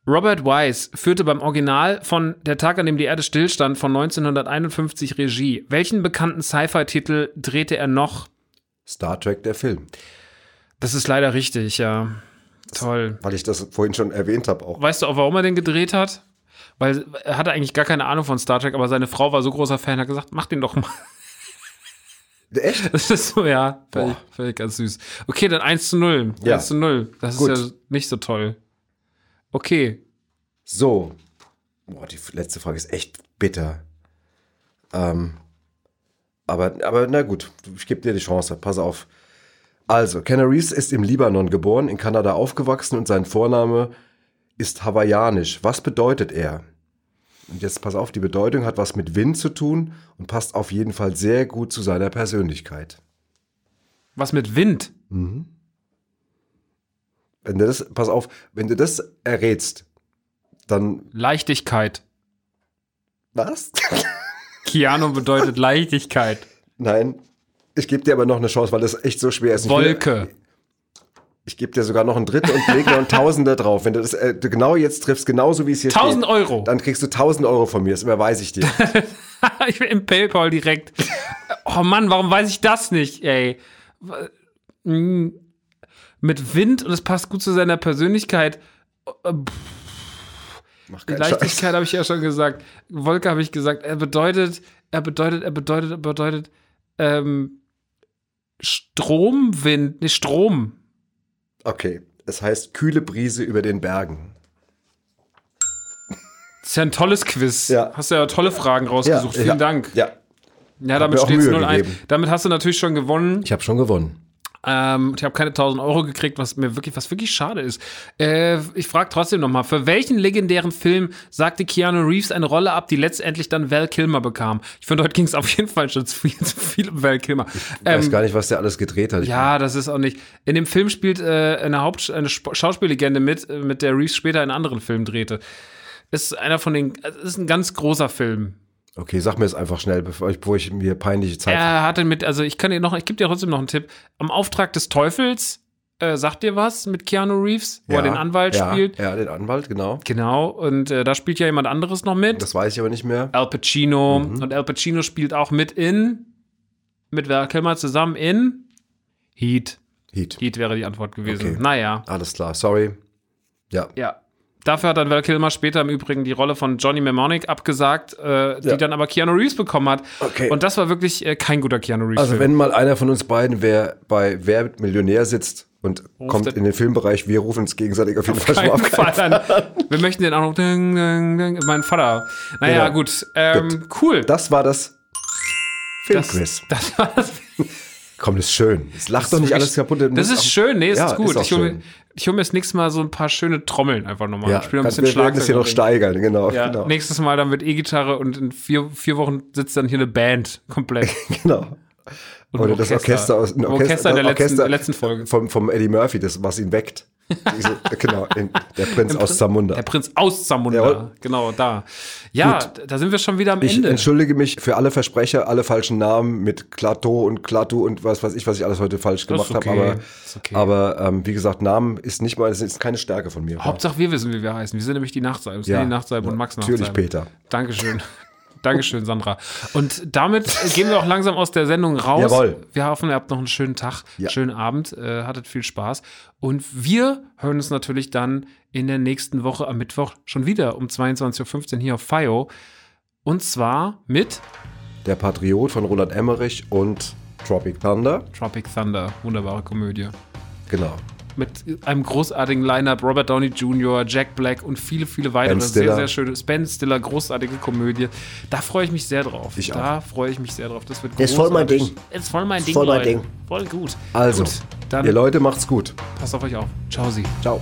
Robert Wise führte beim Original von Der Tag, an dem die Erde stillstand von 1951 Regie. Welchen bekannten Sci-Fi-Titel drehte er noch? Star Trek, der Film. Das ist leider richtig, ja. Toll. Weil ich das vorhin schon erwähnt habe auch. Weißt du auch, warum er den gedreht hat? Weil er hatte eigentlich gar keine Ahnung von Star Trek, aber seine Frau war so großer Fan, hat gesagt, mach den doch mal. Echt? Das ist so, ja, völlig, Boah. völlig ganz süß. Okay, dann 1 zu 0. Ja. 1 zu 0. Das Gut. ist ja nicht so toll. Okay. So. Boah, die letzte Frage ist echt bitter. Ähm, aber, aber na gut, ich gebe dir die Chance. Pass auf. Also, Reeves ist im Libanon geboren, in Kanada aufgewachsen und sein Vorname ist hawaiianisch. Was bedeutet er? Und jetzt pass auf, die Bedeutung hat was mit Wind zu tun und passt auf jeden Fall sehr gut zu seiner Persönlichkeit. Was mit Wind? Wenn du das, pass auf, wenn du das errätst, dann Leichtigkeit. was? Keanu bedeutet Leichtigkeit. Nein. Ich gebe dir aber noch eine Chance, weil das echt so schwer ist. Wolke. Ich gebe dir sogar noch einen dritten und leg noch einen Tausender drauf. Wenn du das äh, du genau jetzt triffst, genauso wie es hier 1000 steht, Euro. dann kriegst du 1000 Euro von mir. Das überweise ich dir. ich bin im PayPal direkt. Oh Mann, warum weiß ich das nicht, ey? Mm. Mit Wind und es passt gut zu seiner Persönlichkeit. Mach Die. Leichtigkeit habe ich ja schon gesagt. Wolke habe ich gesagt. Er bedeutet, er bedeutet, er bedeutet, er bedeutet ähm, Stromwind, ne, Strom. Okay. Es heißt kühle Brise über den Bergen. Das ist ja ein tolles Quiz. Ja. Hast ja tolle Fragen rausgesucht. Vielen ja, Dank. Ja, Ja, damit steht es Mühe 0-1. gegeben. Damit hast du natürlich schon gewonnen. ich habe schon gewonnen. Ähm, ich habe keine 1000 Euro gekriegt, was mir wirklich, was wirklich schade ist. Äh, ich frage trotzdem noch mal: Für welchen legendären Film sagte Keanu Reeves eine Rolle ab, die letztendlich dann Val Kilmer bekam? Ich finde, heute ging es auf jeden Fall schon zu viel, zu viel um Val Kilmer. Ich weiß Ähm, gar nicht, was der alles gedreht hat. Ich ja, das ist auch nicht. In dem Film spielt äh, eine Haupt eine Sp Schauspiellegende mit, äh, mit der Reeves später einen anderen Film drehte. Ist einer von den, es ist ein ganz großer Film. Okay, sag mir es einfach schnell, bevor ich, bevor ich mir peinliche Zeit. Er hatte mit, also ich kann dir noch, ich gebe dir trotzdem noch einen Tipp. Am Auftrag des Teufels, äh, sagt dir was mit Keanu Reeves, wo er den Anwalt ja, spielt? Ja, den Anwalt, genau. Genau, und äh, da spielt ja jemand anderes noch mit. Das weiß ich aber nicht mehr. Al Pacino. Mhm. Und Al Pacino spielt auch mit in, mit Val Kilmer zusammen in Heat. Heat. Heat wäre die Antwort gewesen. Okay. Naja, Alles klar, sorry. Ja. ja. Dafür hat dann Val Kilmer später im Übrigen die Rolle von Johnny Mnemonic abgesagt, äh, die Ja. dann aber Keanu Reeves bekommen hat. Okay. Und das war wirklich äh, kein guter Keanu Reeves. Also wenn mal einer von uns beiden wer bei Wer Millionär sitzt und kommt der- in den Filmbereich, wir rufen uns gegenseitig auf jeden Fall schon auf. Fall an. Wir möchten den auch noch. Ding, ding, ding, mein Vater. Naja, Genau. gut. Ähm, Cool. Das war das das, Filmquiz. das war das. Komm, das ist schön. Es lacht doch nicht alles kaputt. Das ist schön, nee, es Ja, ist gut. auch ich hole mir, ich mir das nächste Mal so ein paar schöne Trommeln einfach nochmal. Ja, Spiel noch ein bisschen wir werden das hier noch steigern, genau. Ja, genau. nächstes Mal dann mit E-Gitarre und in vier, vier Wochen sitzt dann hier eine Band komplett. genau. Und Oder ein das Orchester aus Orchester, in der letzten, der letzten Folge. Vom, vom Eddie Murphy, das, was ihn weckt. Diese, genau, in, der Prinz aus Zamunda. Der Prinz aus Zamunda. Jawohl. Genau, da. Ja, da sind wir schon wieder am Ich Ende. entschuldige mich für alle Versprecher, alle falschen Namen mit Klato und Klatu und was weiß ich, was ich alles heute falsch gemacht okay, habe. Aber, okay. aber ähm, wie gesagt, Namen ist nicht mal, ist keine Stärke von mir. Hauptsache wir wissen, wie wir heißen. Wir sind nämlich die Nachtseiben. Ja. Ja. Die Nachtseiben und Max Nachtseiben. Natürlich Peter. Dankeschön. Dankeschön, Sandra. Und damit gehen wir auch langsam aus der Sendung raus. Jawohl. Wir hoffen, ihr habt noch einen schönen Tag, Ja. schönen Abend, äh, hattet viel Spaß. Und wir hören uns natürlich dann in der nächsten Woche am Mittwoch schon wieder um 22.15 Uhr hier auf FIO. Und zwar mit Der Patriot von Roland Emmerich und Tropic Thunder. Tropic Thunder. Wunderbare Komödie. Genau. Mit einem großartigen Line-Up, Robert Downey Jr., Jack Black und viele, viele weitere sehr, sehr schöne, Ben Stiller, großartige Komödie. Da freue ich mich sehr drauf. Ich da freue ich mich sehr drauf. Das wird Das ist voll mein großartig. Ding. Ist voll mein Ding, voll mein Leute. Ding. Voll gut. Also, gut, dann ihr Leute macht's gut. passt auf euch auf. Ciao, Sie. Ciao.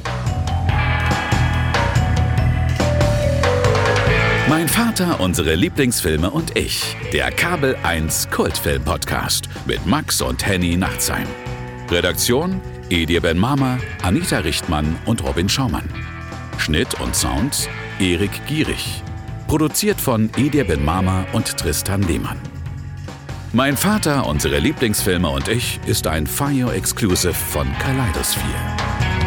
Mein Vater, unsere Lieblingsfilme und ich. Der Kabel 1 Kultfilm Podcast mit Max und Henny Nachtsheim. Redaktion Edir Ben Mama, Anita Richtmann und Robin Schaumann. Schnitt und Sound Erik Gierig. Produziert von Edir Ben Mama und Tristan Lehmann. Mein Vater, unsere Lieblingsfilme und ich ist ein Fire Exclusive von Kaleidosphere.